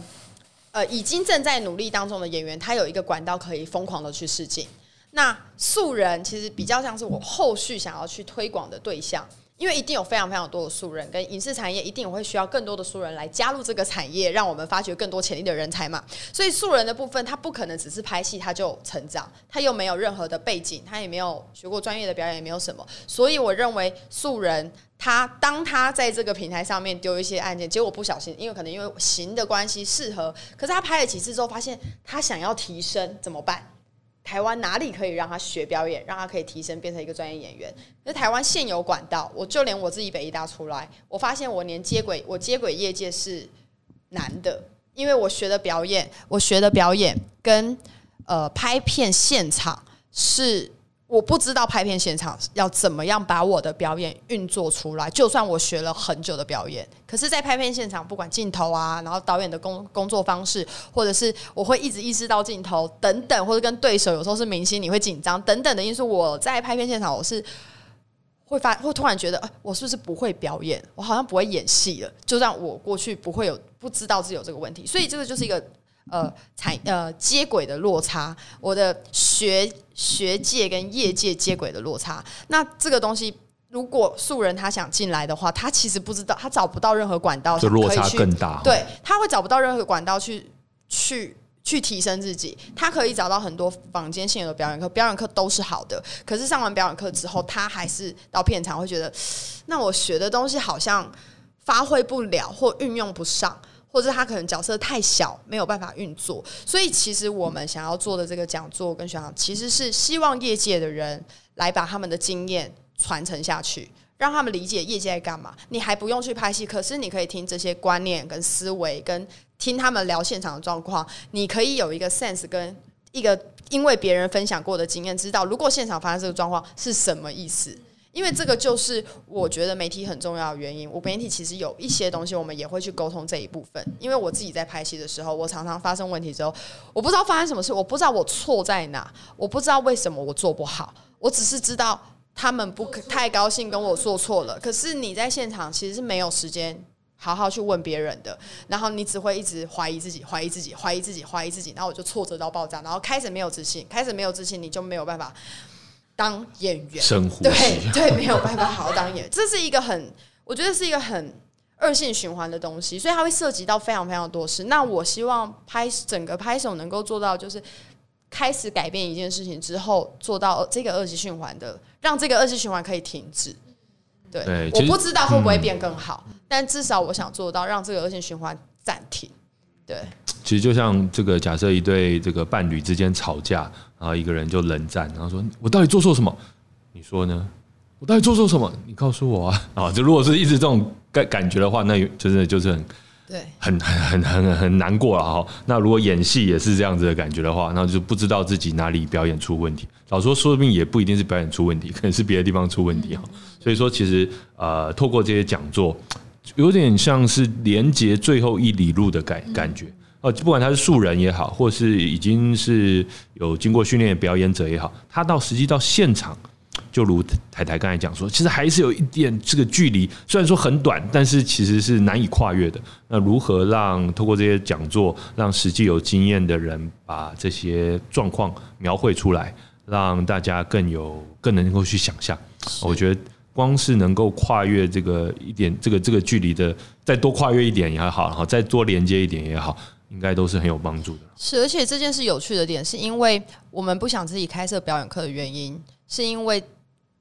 呃，已经正在努力当中的演员，他有一个管道可以疯狂的去试镜。那素人其实比较像是我后续想要去推广的对象。因为一定有非常非常多的素人，跟影视产业一定也会需要更多的素人来加入这个产业，让我们发掘更多潜力的人才嘛。所以素人的部分，他不可能只是拍戏他就成长，他又没有任何的背景，他也没有学过专业的表演，也没有什么。所以我认为素人他当他在这个平台上面丢一些案件，结果不小心，因为可能因为型的关系适合，可是他拍了几次之后，发现他想要提升怎么办？台湾哪里可以让他学表演，让他可以提升变成一个专业演员？那台湾现有管道，我就连我自己北医大出来，我发现我连接轨，我接轨业界是难的，因为我学的表演，我学的表演跟呃拍片现场是。我不知道拍片现场要怎么样把我的表演运作出来。就算我学了很久的表演，可是，在拍片现场，不管镜头啊，然后导演的工工作方式，或者是我会一直意识到镜头等等，或者跟对手有时候是明星，你会紧张等等的因素。我在拍片现场，我是会发会突然觉得，我是不是不会表演？我好像不会演戏了。就让我过去不会有不知道自己有这个问题，所以这个就是一个。呃，产呃接轨的落差，我的学学界跟业界接轨的落差，那这个东西，如果素人他想进来的话，他其实不知道，他找不到任何管道，就落差更大。对，他会找不到任何管道去去去提升自己。他可以找到很多坊间现有的表演课，表演课都是好的，可是上完表演课之后，他还是到片场会觉得，那我学的东西好像发挥不了或运用不上。或者他可能角色太小，没有办法运作，所以其实我们想要做的这个讲座跟宣讲，其实是希望业界的人来把他们的经验传承下去，让他们理解业界在干嘛。你还不用去拍戏，可是你可以听这些观念跟思维，跟听他们聊现场的状况，你可以有一个 sense 跟一个因为别人分享过的经验，知道如果现场发生这个状况是什么意思。因为这个就是我觉得媒体很重要的原因。我媒体其实有一些东西，我们也会去沟通这一部分。因为我自己在拍戏的时候，我常常发生问题之后，我不知道发生什么事，我不知道我错在哪，我不知道为什么我做不好，我只是知道他们不太高兴跟我做错了。可是你在现场其实是没有时间好好去问别人的，然后你只会一直怀疑自己，怀疑自己，怀疑自己，怀疑自己，然后我就挫折到爆炸，然后开始没有自信，开始没有自信，你就没有办法。当演员，对 对，没有办法好好当演员，这是一个很，我觉得是一个很恶性循环的东西，所以它会涉及到非常非常多事。那我希望拍整个拍手能够做到，就是开始改变一件事情之后，做到这个恶性循环的，让这个恶性循环可以停止。对，我不知道会不会变更好，但至少我想做到让这个恶性循环暂停。对。其实就像这个，假设一对这个伴侣之间吵架，然后一个人就冷战，然后说：“我到底做错什么？你说呢？我到底做错什么？你告诉我啊！” 啊，就如果是一直这种感感觉的话，那真的就是很对，很很很很很难过了哈。那如果演戏也是这样子的感觉的话，那就不知道自己哪里表演出问题。老说说不定也不一定是表演出问题，可能是别的地方出问题哈。所以说，其实呃，透过这些讲座，有点像是连接最后一里路的感感觉。哦，不管他是素人也好，或是已经是有经过训练的表演者也好，他到实际到现场，就如台台刚才讲说，其实还是有一点这个距离，虽然说很短，但是其实是难以跨越的。那如何让透过这些讲座，让实际有经验的人把这些状况描绘出来，让大家更有更能够去想象？我觉得光是能够跨越这个一点这个这个距离的，再多跨越一点也好，然后再多连接一点也好。应该都是很有帮助的。是，而且这件事有趣的点，是因为我们不想自己开设表演课的原因，是因为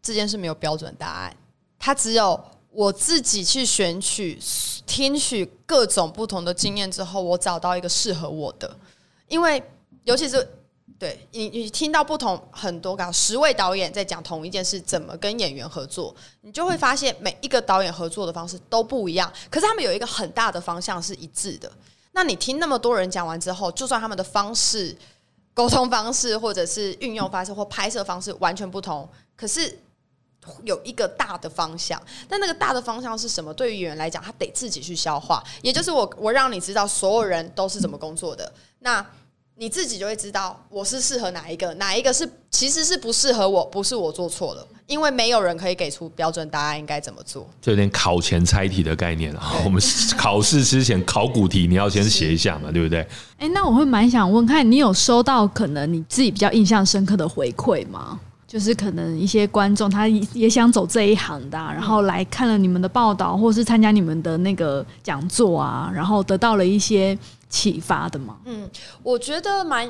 这件事没有标准答案，它只有我自己去选取、听取各种不同的经验之后，我找到一个适合我的。因为尤其是对你，你听到不同很多个十位导演在讲同一件事，怎么跟演员合作，你就会发现每一个导演合作的方式都不一样。可是他们有一个很大的方向是一致的。那你听那么多人讲完之后，就算他们的方式、沟通方式，或者是运用方式或拍摄方式完全不同，可是。有一个大的方向，但那个大的方向是什么？对于演员来讲，他得自己去消化。也就是我，我让你知道所有人都是怎么工作的，那你自己就会知道我是适合哪一个，哪一个是其实是不适合我，不是我做错了，因为没有人可以给出标准答案应该怎么做。这有点考前猜题的概念啊。我们考试之前考古题，你要先写一下嘛，对不对？哎，那我会蛮想问，看你有收到可能你自己比较印象深刻的回馈吗？就是可能一些观众他也想走这一行的，然后来看了你们的报道，或是参加你们的那个讲座啊，然后得到了一些启发的嘛。嗯，我觉得蛮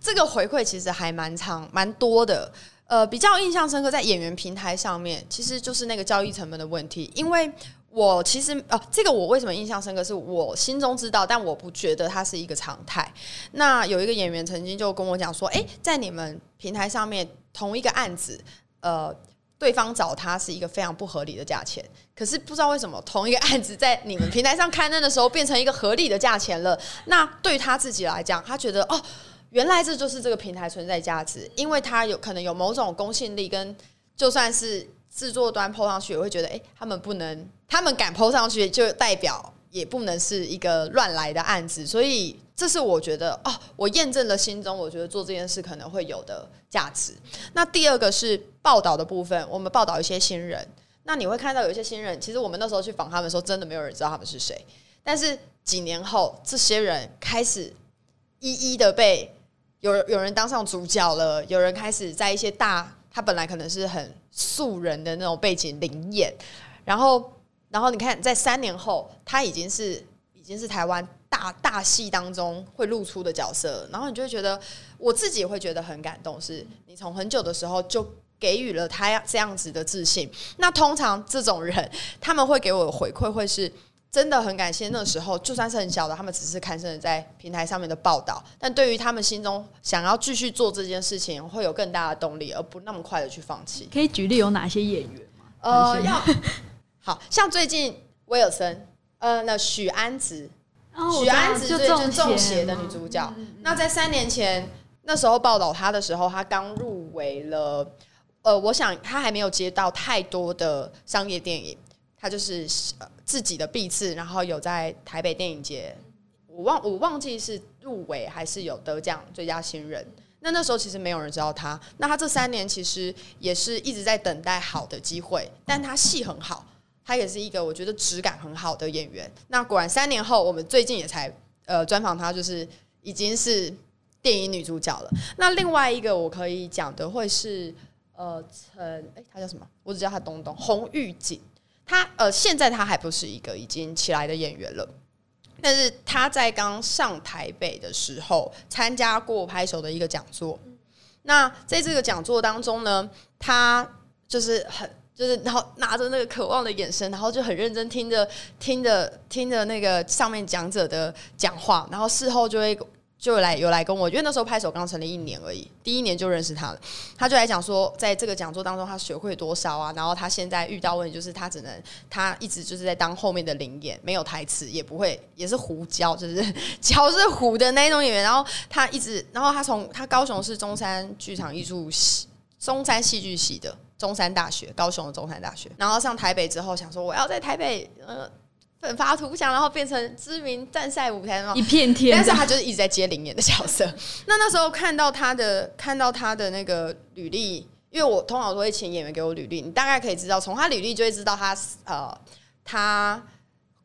这个回馈其实还蛮长蛮多的。呃，比较印象深刻在演员平台上面，其实就是那个交易成本的问题，因为。我其实呃，这个我为什么印象深刻？是我心中知道，但我不觉得它是一个常态。那有一个演员曾经就跟我讲说：“哎，在你们平台上面，同一个案子，呃，对方找他是一个非常不合理的价钱。可是不知道为什么，同一个案子在你们平台上刊登的时候，变成一个合理的价钱了。那对他自己来讲，他觉得哦，原来这就是这个平台存在价值，因为他有可能有某种公信力，跟就算是制作端抛上去，也会觉得哎，他们不能。”他们敢抛上去，就代表也不能是一个乱来的案子，所以这是我觉得哦，我验证了心中我觉得做这件事可能会有的价值。那第二个是报道的部分，我们报道一些新人，那你会看到有一些新人，其实我们那时候去访他们的时候，真的没有人知道他们是谁，但是几年后，这些人开始一一的被有有人当上主角了，有人开始在一些大，他本来可能是很素人的那种背景领演，然后。然后你看，在三年后，他已经是已经是台湾大大戏当中会露出的角色，然后你就会觉得，我自己会觉得很感动。是你从很久的时候就给予了他这样子的自信。那通常这种人，他们会给我的回馈会是真的很感谢。那时候就算是很小的，他们只是看甚在平台上面的报道，但对于他们心中想要继续做这件事情，会有更大的动力，而不那么快的去放弃。可以举例有哪些演员吗？呃，要。好像最近威尔森，呃，那许安子，许安子最近中邪的女主角。那在三年前那时候报道她的时候，她刚入围了。呃，我想他还没有接到太多的商业电影，他就是自己的毕次，然后有在台北电影节，我忘我忘记是入围还是有得奖最佳新人。那那时候其实没有人知道他。那他这三年其实也是一直在等待好的机会，但他戏很好。他也是一个我觉得质感很好的演员。那果然三年后，我们最近也才呃专访他，就是已经是电影女主角了。那另外一个我可以讲的会是呃陈哎，他叫什么？我只叫他东东洪玉锦。他呃现在他还不是一个已经起来的演员了，但是他在刚上台北的时候参加过拍手的一个讲座。那在这个讲座当中呢，他就是很。就是，然后拿着那个渴望的眼神，然后就很认真听着、听着、听着那个上面讲者的讲话，然后事后就会就来有来跟我，因为那时候拍手刚成立一年而已，第一年就认识他了，他就来讲说，在这个讲座当中他学会多少啊，然后他现在遇到问题就是他只能他一直就是在当后面的灵演，没有台词，也不会也是胡教，就是教是胡的那种演员，然后他一直，然后他从他高雄是中山剧场艺术系、中山戏剧系的。中山大学，高雄的中山大学，然后上台北之后，想说我要在台北，呃，奋发图强，然后变成知名战赛舞台一片天。但是他就是一直在接灵演的角色。那那时候看到他的，看到他的那个履历，因为我通常都会请演员给我履历，你大概可以知道，从他履历就会知道他呃，他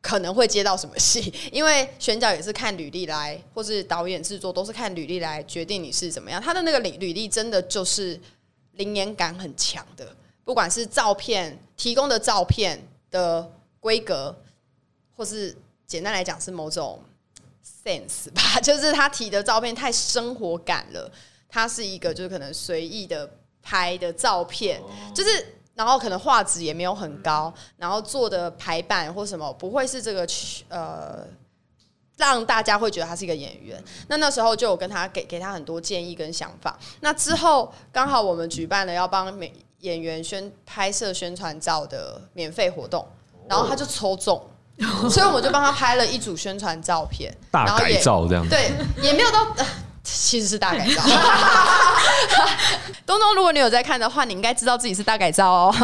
可能会接到什么戏，因为选角也是看履历来，或是导演制作都是看履历来决定你是怎么样。他的那个履履历真的就是。灵验感很强的，不管是照片提供的照片的规格，或是简单来讲是某种 sense 吧，就是他提的照片太生活感了。他是一个就是可能随意的拍的照片，就是然后可能画质也没有很高，然后做的排版或什么不会是这个呃。让大家会觉得他是一个演员。那那时候就有跟他给给他很多建议跟想法。那之后刚好我们举办了要帮美演员宣拍摄宣传照的免费活动，然后他就抽中，所以我们就帮他拍了一组宣传照片，大改造这样。对，也没有到。其实是大改造，东东，如果你有在看的话，你应该知道自己是大改造哦。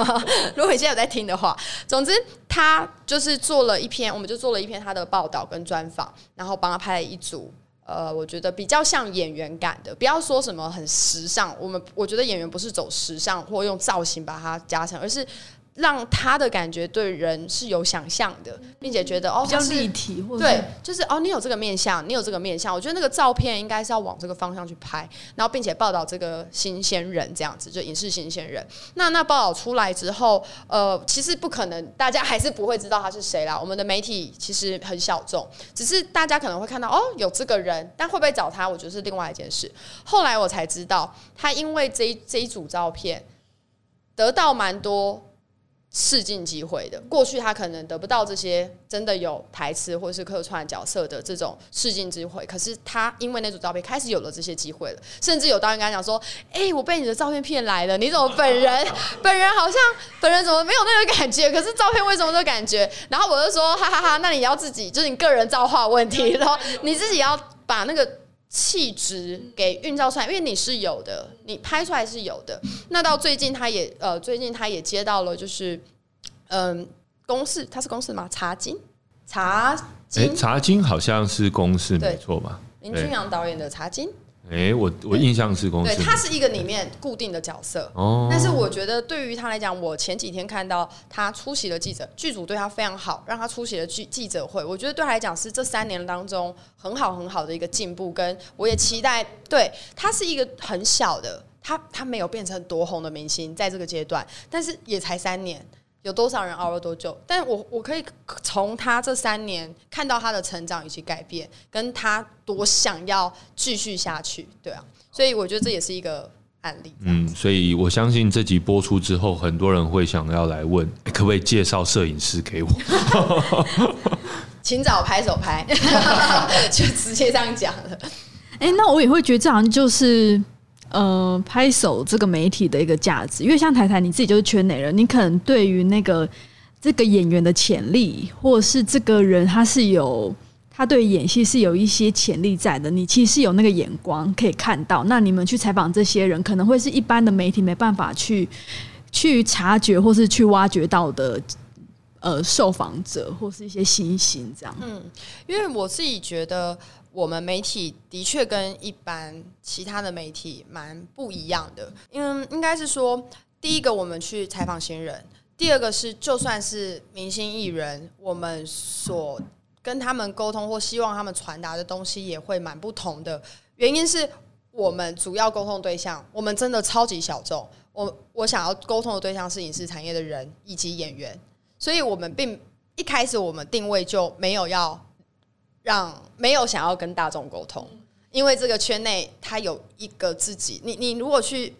如果你现在有在听的话，总之他就是做了一篇，我们就做了一篇他的报道跟专访，然后帮他拍了一组，呃，我觉得比较像演员感的，不要说什么很时尚，我们我觉得演员不是走时尚或用造型把它加成，而是。让他的感觉对人是有想象的，并且觉得哦比较立体，或对，就是哦你有这个面相，你有这个面相，我觉得那个照片应该是要往这个方向去拍，然后并且报道这个新鲜人这样子，就影视新鲜人。那那报道出来之后，呃，其实不可能，大家还是不会知道他是谁啦。我们的媒体其实很小众，只是大家可能会看到哦有这个人，但会不会找他，我觉得是另外一件事。后来我才知道，他因为这这一组照片得到蛮多。试镜机会的，过去他可能得不到这些真的有台词或是客串角色的这种试镜机会，可是他因为那组照片开始有了这些机会了，甚至有导演跟他讲说：“哎，我被你的照片骗来了，你怎么本人 本人好像本人怎么没有那个感觉？可是照片为什么这感觉？”然后我就说：“哈哈哈，那你要自己就是你个人造化问题，然后你自己要把那个气质给运造出来，因为你是有的，你拍出来是有的。那到最近他也呃，最近他也接到了就是。嗯，公式他是公式吗？茶金，茶金，茶金好像是公式，没错吧？林君阳导演的茶金。哎，我我印象是公司，对，他是一个里面固定的角色。哦，但是我觉得对于他来讲，我前几天看到他出席了记者，剧组对他非常好，让他出席了记记者会。我觉得对他来讲是这三年当中很好很好的一个进步，跟我也期待。对他是一个很小的，他他没有变成多红的明星，在这个阶段，但是也才三年。有多少人熬了多久？但我我可以从他这三年看到他的成长以及改变，跟他多想要继续下去，对啊，所以我觉得这也是一个案例。嗯，所以我相信这集播出之后，很多人会想要来问，可不可以介绍摄影师给我？请找拍手拍，就直接这样讲了。哎，那我也会觉得这好像就是。呃，拍手这个媒体的一个价值，因为像台台你自己就是圈内人，你可能对于那个这个演员的潜力，或者是这个人他是有他对演戏是有一些潜力在的，你其实有那个眼光可以看到。那你们去采访这些人，可能会是一般的媒体没办法去去察觉或是去挖掘到的，呃，受访者或是一些新星这样。嗯，因为我自己觉得。我们媒体的确跟一般其他的媒体蛮不一样的，因为应该是说，第一个我们去采访新人，第二个是就算是明星艺人，我们所跟他们沟通或希望他们传达的东西也会蛮不同的。原因是我们主要沟通对象，我们真的超级小众。我我想要沟通的对象是影视产业的人以及演员，所以我们并一开始我们定位就没有要。让没有想要跟大众沟通，因为这个圈内他有一个自己，你你如果去，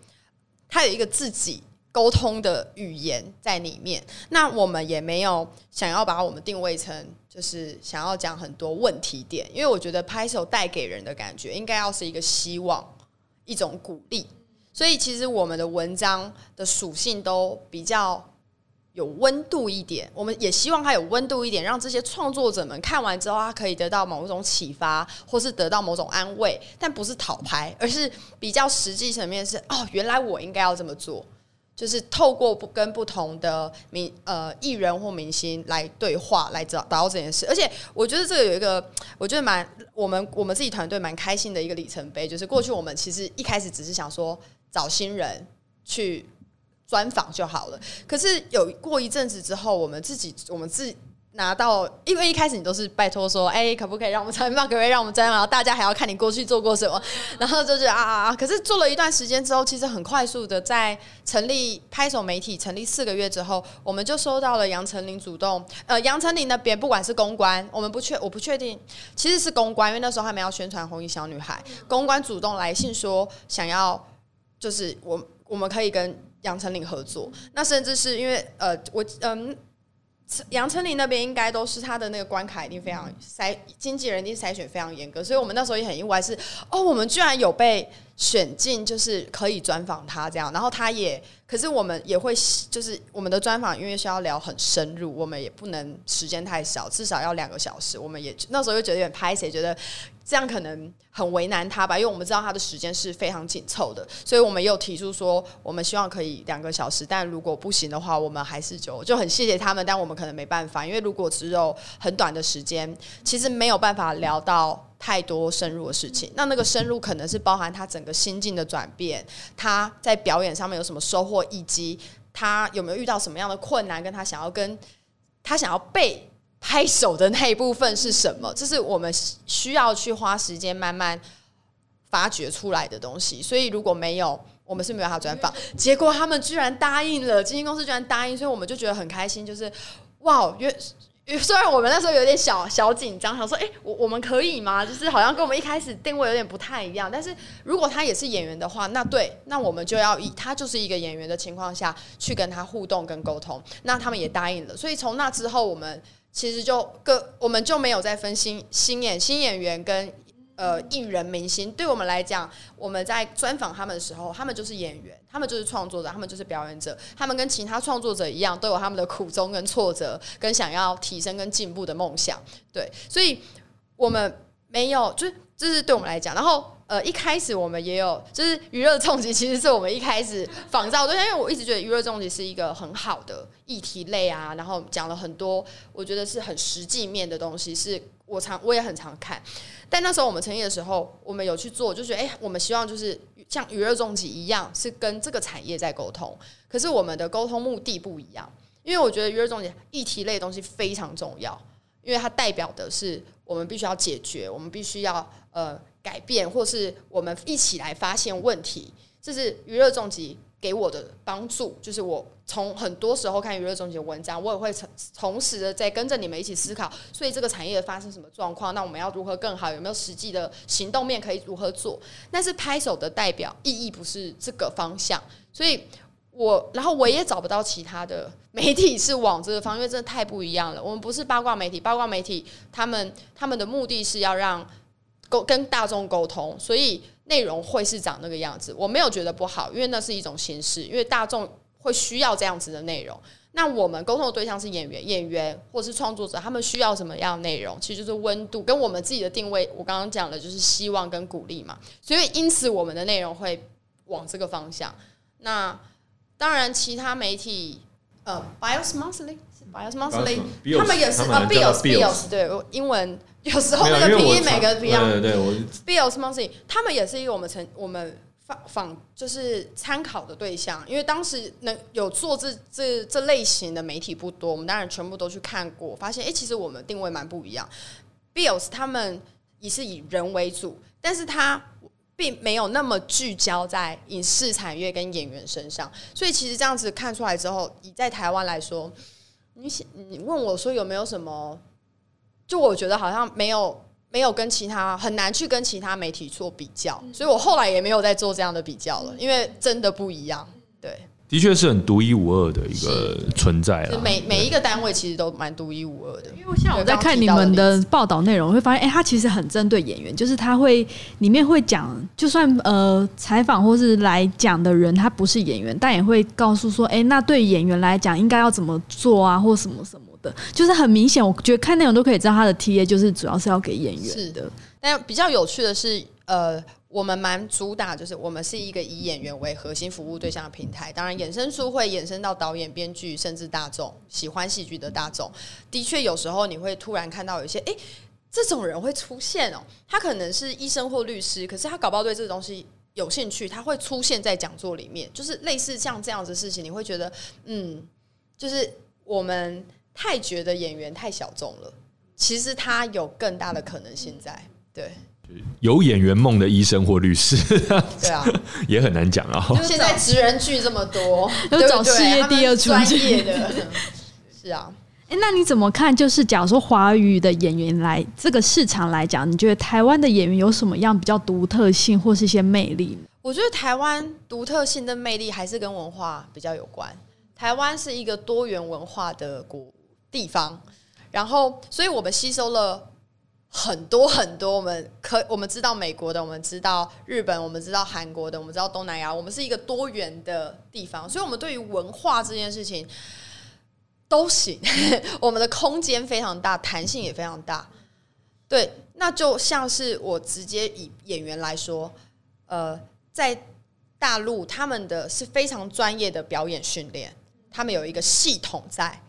他有一个自己沟通的语言在里面，那我们也没有想要把我们定位成就是想要讲很多问题点，因为我觉得拍手带给人的感觉应该要是一个希望，一种鼓励，所以其实我们的文章的属性都比较。有温度一点，我们也希望它有温度一点，让这些创作者们看完之后，他可以得到某种启发，或是得到某种安慰，但不是讨拍，而是比较实际层面是哦，原来我应该要这么做，就是透过不跟不同的明呃艺人或明星来对话，来找达到这件事。而且我觉得这个有一个，我觉得蛮我们我们自己团队蛮开心的一个里程碑，就是过去我们其实一开始只是想说找新人去。专访就好了。可是有过一阵子之后，我们自己我们自己拿到，因为一开始你都是拜托说，哎，可不可以让我们采访？可不可以让我们采访？然后大家还要看你过去做过什么，然后就是啊啊啊！可是做了一段时间之后，其实很快速的，在成立拍手媒体成立四个月之后，我们就收到了杨丞琳主动，呃，杨丞琳那边不管是公关，我们不确我不确定，其实是公关，因为那时候还没要宣传红衣小女孩，公关主动来信说想要，就是我我们可以跟。杨丞琳合作，那甚至是因为呃，我嗯。杨丞琳那边应该都是他的那个关卡一定非常筛，经纪人一定筛选非常严格，所以我们那时候也很意外，是哦，我们居然有被选进，就是可以专访他这样，然后他也，可是我们也会就是我们的专访，因为需要聊很深入，我们也不能时间太少，至少要两个小时，我们也那时候又觉得有点拍谁，觉得。这样可能很为难他吧，因为我们知道他的时间是非常紧凑的，所以我们又提出说，我们希望可以两个小时，但如果不行的话，我们还是就就很谢谢他们，但我们可能没办法，因为如果只有很短的时间，其实没有办法聊到太多深入的事情。那那个深入可能是包含他整个心境的转变，他在表演上面有什么收获，以及他有没有遇到什么样的困难，跟他想要跟他想要被。拍手的那一部分是什么？这是我们需要去花时间慢慢发掘出来的东西。所以如果没有，我们是没有他专访。结果他们居然答应了，经纪公司居然答应，所以我们就觉得很开心。就是哇，原虽然我们那时候有点小小紧张，想说，哎，我我们可以吗？就是好像跟我们一开始定位有点不太一样。但是如果他也是演员的话，那对，那我们就要以他就是一个演员的情况下去跟他互动跟沟通。那他们也答应了，所以从那之后我们。其实就各我们就没有再分新新演新演员跟呃艺人明星，对我们来讲，我们在专访他们的时候，他们就是演员，他们就是创作者，他们就是表演者，他们跟其他创作者一样，都有他们的苦衷跟挫折，跟想要提升跟进步的梦想。对，所以我们没有，就是这是对我们来讲，然后。呃，一开始我们也有，就是娱乐重疾，其实是我们一开始仿造对象，因为我一直觉得娱乐重疾是一个很好的议题类啊，然后讲了很多，我觉得是很实际面的东西，是我常我也很常看。但那时候我们成立的时候，我们有去做，就觉得哎，我们希望就是像娱乐重疾一样，是跟这个产业在沟通。可是我们的沟通目的不一样，因为我觉得娱乐重疾议题类东西非常重要，因为它代表的是我们必须要解决，我们必须要呃。改变，或是我们一起来发现问题，这是娱乐重疾给我的帮助。就是我从很多时候看娱乐重疾的文章，我也会同同时的在跟着你们一起思考。所以这个产业发生什么状况，那我们要如何更好？有没有实际的行动面可以如何做？但是拍手的代表意义不是这个方向，所以我然后我也找不到其他的媒体是往这个方，因为真的太不一样了。我们不是八卦媒体，八卦媒体他们他们的目的是要让。沟跟大众沟通，所以内容会是长那个样子。我没有觉得不好，因为那是一种形式，因为大众会需要这样子的内容。那我们沟通的对象是演员，演员或是创作者，他们需要什么样的内容？其实就是温度，跟我们自己的定位。我刚刚讲的就是希望跟鼓励嘛。所以因此我们的内容会往这个方向。那当然，其他媒体，呃，Bios Monthly 是 Bios Monthly，他们也是啊，Bios，Bios，对，英文。有时候那个拼音每个不一样。对对对，我 Bill Smussy 他们也是一个我们曾我们访访就是参考的对象，因为当时能有做这这这类型的媒体不多，我们当然全部都去看过，发现哎，其实我们定位蛮不一样。Bills 他们也是以人为主，但是他并没有那么聚焦在影视产业跟演员身上，所以其实这样子看出来之后，以在台湾来说，你你问我说有没有什么？就我觉得好像没有没有跟其他很难去跟其他媒体做比较，所以我后来也没有再做这样的比较了，因为真的不一样。对，的确是很独一无二的一个存在了。每每一个单位其实都蛮独一无二的。因为像我在看你们的报道内容，会发现，哎，他其实很针对演员，就是他会里面会讲，就算呃采访或是来讲的人他不是演员，但也会告诉说，哎，那对演员来讲应该要怎么做啊，或什么什么。的，就是很明显，我觉得看内容都可以知道他的 T A 就是主要是要给演员的。但比较有趣的是，呃，我们蛮主打就是我们是一个以演员为核心服务对象的平台。当然，衍生出会衍生到导演、编剧，甚至大众喜欢戏剧的大众。的确，有时候你会突然看到有一些，哎，这种人会出现哦。他可能是医生或律师，可是他搞不好对这个东西有兴趣，他会出现在讲座里面。就是类似像这样子事情，你会觉得，嗯，就是我们。太觉得演员太小众了，其实他有更大的可能性在。对，有演员梦的医生或律师，对啊，也很难讲啊。现在职人剧这么多，都找事业第二专业的，是啊。哎，那你怎么看？就是假如说华语的演员来这个市场来讲，你觉得台湾的演员有什么样比较独特性或是一些魅力？我觉得台湾独特性的魅力还是跟文化比较有关。台湾是一个多元文化的国地方，然后，所以我们吸收了很多很多。我们可我们知道美国的，我们知道日本，我们知道韩国的，我们知道东南亚。我们是一个多元的地方，所以我们对于文化这件事情都行。我们的空间非常大，弹性也非常大。对，那就像是我直接以演员来说，呃。在大陆，他们的是非常专业的表演训练，他们有一个系统在，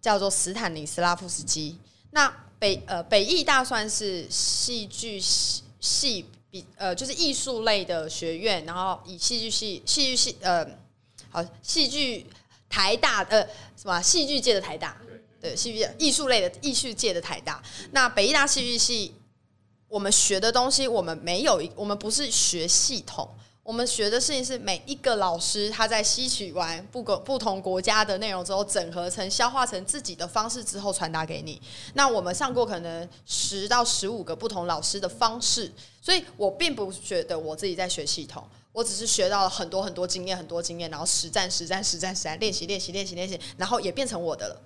叫做斯坦尼斯拉夫斯基。那北呃北艺大算是戏剧系比呃就是艺术类的学院，然后以戏剧系戏剧系呃好戏剧台大呃什么戏剧界的台大对戏剧艺术类的艺术界的台大。那北艺大戏剧系，我们学的东西，我们没有一我们不是学系统。我们学的事情是每一个老师他在吸取完不不不同国家的内容之后，整合成消化成自己的方式之后传达给你。那我们上过可能十到十五个不同老师的方式，所以我并不觉得我自己在学系统，我只是学到了很多很多经验，很多经验，然后实战实战实战实战练习练习练习练习，然后也变成我的了。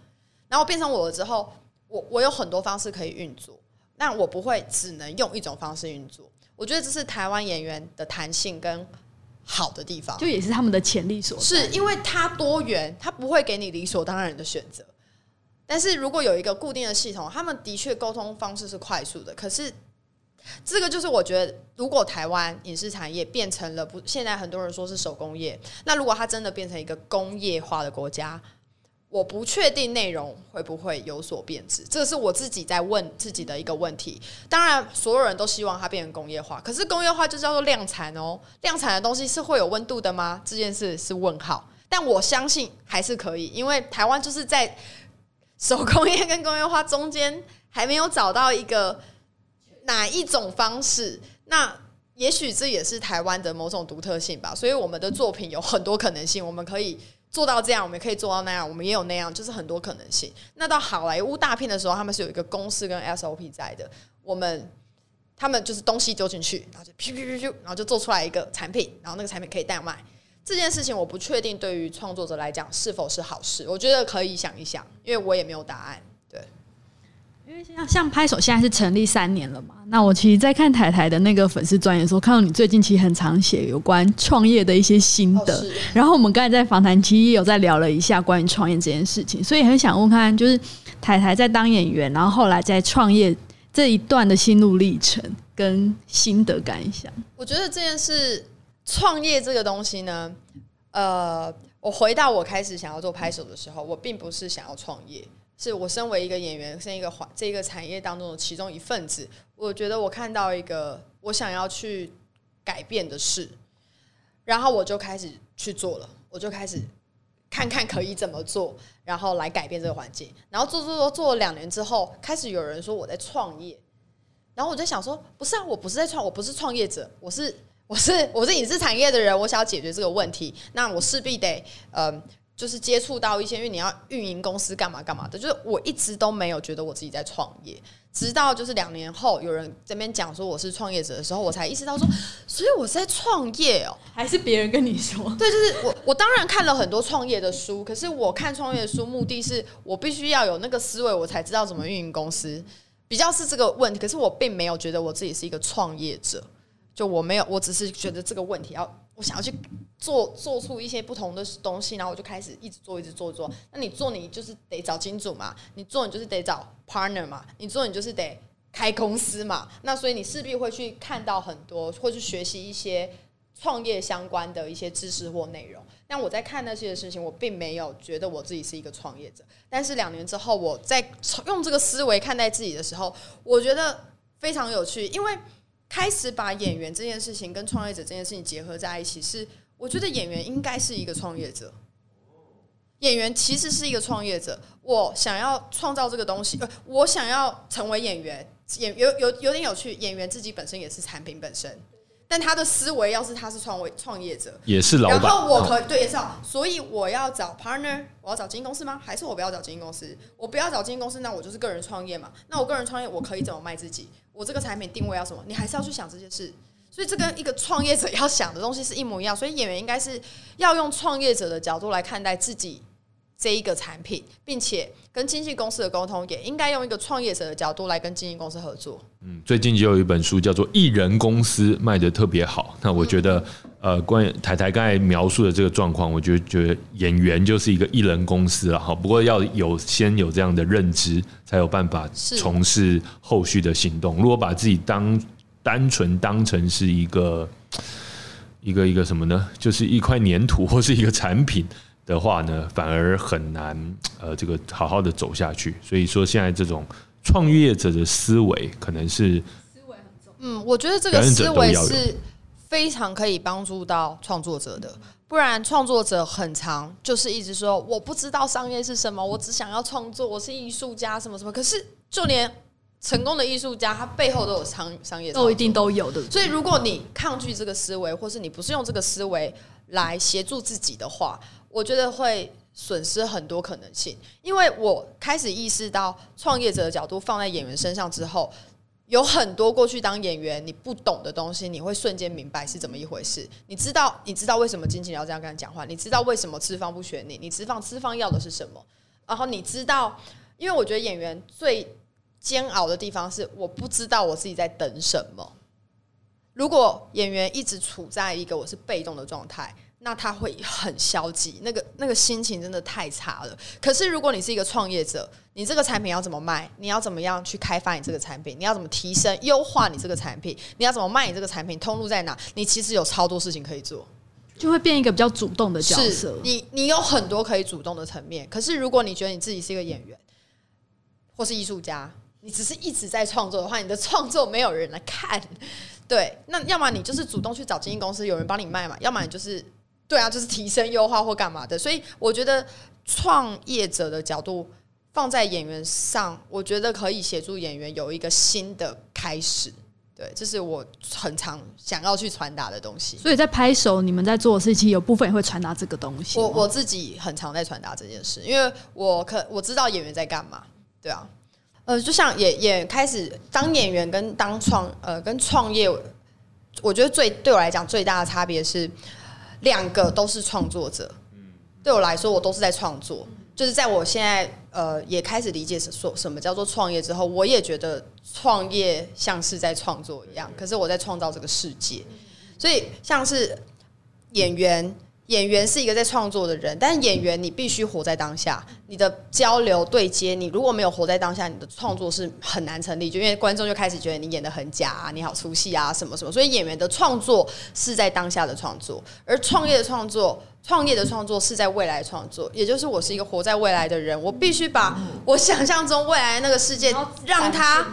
然后变成我了之后，我我有很多方式可以运作，那我不会只能用一种方式运作。我觉得这是台湾演员的弹性跟好的地方，就也是他们的潜力所在。是因为它多元，它不会给你理所当然的选择。但是如果有一个固定的系统，他们的确沟通方式是快速的。可是这个就是我觉得，如果台湾影视产业变成了不，现在很多人说是手工业，那如果它真的变成一个工业化的国家。我不确定内容会不会有所变质，这是我自己在问自己的一个问题。当然，所有人都希望它变成工业化，可是工业化就叫做量产哦。量产的东西是会有温度的吗？这件事是问号。但我相信还是可以，因为台湾就是在手工业跟工业化中间还没有找到一个哪一种方式。那也许这也是台湾的某种独特性吧。所以我们的作品有很多可能性，我们可以。做到这样，我们也可以做到那样，我们也有那样，就是很多可能性。那到好莱坞大片的时候，他们是有一个公式跟 SOP 在的。我们他们就是东西丢进去，然后就噗噗噗噗，然后就做出来一个产品，然后那个产品可以代卖。这件事情我不确定对于创作者来讲是否是好事，我觉得可以想一想，因为我也没有答案。因为像像拍手现在是成立三年了嘛，那我其实，在看台台的那个粉丝专业的时候，看到你最近其实很常写有关创业的一些心得。然后我们刚才在访谈期也有在聊了一下关于创业这件事情，所以很想问看，就是台台在当演员，然后后来在创业这一段的心路历程跟心得感想。我觉得这件事创业这个东西呢，呃，我回到我开始想要做拍手的时候，我并不是想要创业。是我身为一个演员，是一个环这个产业当中的其中一份子，我觉得我看到一个我想要去改变的事，然后我就开始去做了，我就开始看看可以怎么做，然后来改变这个环境。然后做做做做了两年之后，开始有人说我在创业，然后我在想说，不是啊，我不是在创，我不是创业者，我是我是我是影视产业的人，我想要解决这个问题，那我势必得嗯。就是接触到一些，因为你要运营公司干嘛干嘛的，就是我一直都没有觉得我自己在创业，直到就是两年后有人这边讲说我是创业者的时候，我才意识到说，所以我是在创业哦，还是别人跟你说？对，就是我，我当然看了很多创业的书，可是我看创业的书目的是我必须要有那个思维，我才知道怎么运营公司，比较是这个问题。可是我并没有觉得我自己是一个创业者，就我没有，我只是觉得这个问题要。我想要去做做出一些不同的东西，然后我就开始一直做，一直做做。那你做，你就是得找金主嘛；你做，你就是得找 partner 嘛；你做，你就是得开公司嘛。那所以你势必会去看到很多，或去学习一些创业相关的一些知识或内容。但我在看那些事情，我并没有觉得我自己是一个创业者。但是两年之后，我在用这个思维看待自己的时候，我觉得非常有趣，因为。开始把演员这件事情跟创业者这件事情结合在一起，是我觉得演员应该是一个创业者。演员其实是一个创业者，我想要创造这个东西，我想要成为演员，演有有有点有趣。演员自己本身也是产品本身，但他的思维要是他是创维创业者，也是老板。然后我可以对也是，所以我要找 partner，我要找经纪公司吗？还是我不要找经纪公司？我不要找经纪公司，那我就是个人创业嘛。那我个人创业，我可以怎么卖自己？我这个产品定位要什么？你还是要去想这些事。所以这跟一个创业者要想的东西是一模一样。所以演员应该是要用创业者的角度来看待自己。这一个产品，并且跟经纪公司的沟通，也应该用一个创业者的角度来跟经纪公司合作。嗯，最近就有一本书叫做《艺人公司》，卖的特别好。那我觉得，呃，关于台台刚才描述的这个状况，我觉得觉得演员就是一个艺人公司了哈。不过要有先有这样的认知，才有办法从事后续的行动。如果把自己当单纯当成是一个一个一个什么呢？就是一块粘土或是一个产品。的话呢，反而很难呃，这个好好的走下去。所以说，现在这种创业者的思维，可能是思维很重。嗯，我觉得这个思维是非常可以帮助到创作者的。不然，创作者很长就是一直说我不知道商业是什么，我只想要创作，我是艺术家什么什么。可是，就连成功的艺术家，他背后都有商商业，都一定都有的。所以，如果你抗拒这个思维，或是你不是用这个思维来协助自己的话，我觉得会损失很多可能性，因为我开始意识到创业者的角度放在演员身上之后，有很多过去当演员你不懂的东西，你会瞬间明白是怎么一回事。你知道，你知道为什么经纪人要这样跟他讲话？你知道为什么资方不选你？你资方资方要的是什么？然后你知道，因为我觉得演员最煎熬的地方是我不知道我自己在等什么。如果演员一直处在一个我是被动的状态。那他会很消极，那个那个心情真的太差了。可是如果你是一个创业者，你这个产品要怎么卖？你要怎么样去开发你这个产品？你要怎么提升、优化你这个产品？你要怎么卖你这个产品？通路在哪？你其实有超多事情可以做，就会变一个比较主动的角色。你你有很多可以主动的层面。可是如果你觉得你自己是一个演员或是艺术家，你只是一直在创作的话，你的创作没有人来看。对，那要么你就是主动去找经纪公司，有人帮你卖嘛；要么你就是。对啊，就是提升优化或干嘛的，所以我觉得创业者的角度放在演员上，我觉得可以协助演员有一个新的开始。对，这是我很常想要去传达的东西。所以在拍手，你们在做的事情，有部分也会传达这个东西。我我自己很常在传达这件事，因为我可我知道演员在干嘛。对啊，呃，就像也也开始当演员跟当创呃跟创业，我觉得最对我来讲最大的差别是。两个都是创作者，对我来说，我都是在创作。就是在我现在呃也开始理解说什么叫做创业之后，我也觉得创业像是在创作一样。可是我在创造这个世界，所以像是演员。演员是一个在创作的人，但是演员你必须活在当下，你的交流对接，你如果没有活在当下，你的创作是很难成立。就因为观众就开始觉得你演的很假啊，你好出戏啊，什么什么。所以演员的创作是在当下的创作，而创业的创作，创业的创作是在未来创作。也就是我是一个活在未来的人，我必须把我想象中未来那个世界让它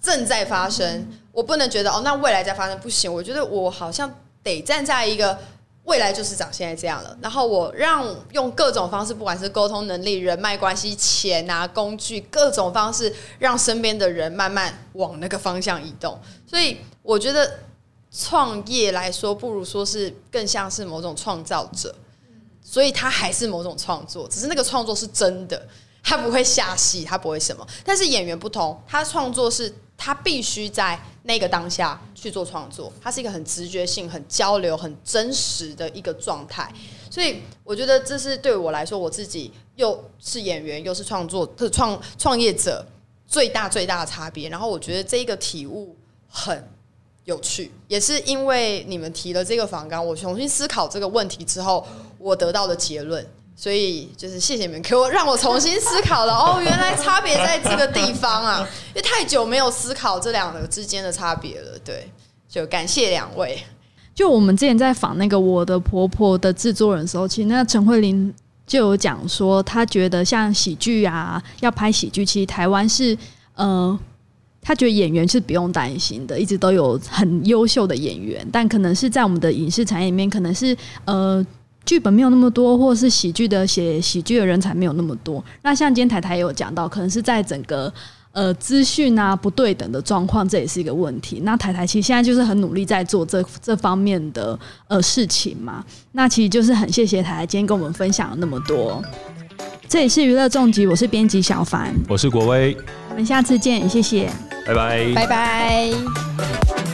正在发生。我不能觉得哦，那未来在发生不行。我觉得我好像得站在一个。未来就是长现在这样了，然后我让用各种方式，不管是沟通能力、人脉关系、钱啊、工具，各种方式，让身边的人慢慢往那个方向移动。所以我觉得创业来说，不如说是更像是某种创造者，所以他还是某种创作，只是那个创作是真的，他不会下戏，他不会什么。但是演员不同，他创作是。他必须在那个当下去做创作，它是一个很直觉性、很交流、很真实的一个状态。所以，我觉得这是对我来说，我自己又是演员又是创作、创创业者最大最大的差别。然后，我觉得这个体悟很有趣，也是因为你们提了这个访纲，我重新思考这个问题之后，我得到的结论。所以就是谢谢你们给我让我重新思考了哦，原来差别在这个地方啊，因为太久没有思考这两个之间的差别了。对，就感谢两位。就我们之前在访那个我的婆婆的制作人的时候，其实那陈慧琳就有讲说，她觉得像喜剧啊，要拍喜剧，其实台湾是呃，她觉得演员是不用担心的，一直都有很优秀的演员，但可能是在我们的影视产业里面，可能是呃。剧本没有那么多，或者是喜剧的写喜剧的人才没有那么多。那像今天台台也有讲到，可能是在整个呃资讯啊不对等的状况，这也是一个问题。那台台其实现在就是很努力在做这这方面的呃事情嘛。那其实就是很谢谢台台今天跟我们分享了那么多。这里是娱乐重疾，我是编辑小凡，我是国威，我们下次见，谢谢，拜拜，拜拜。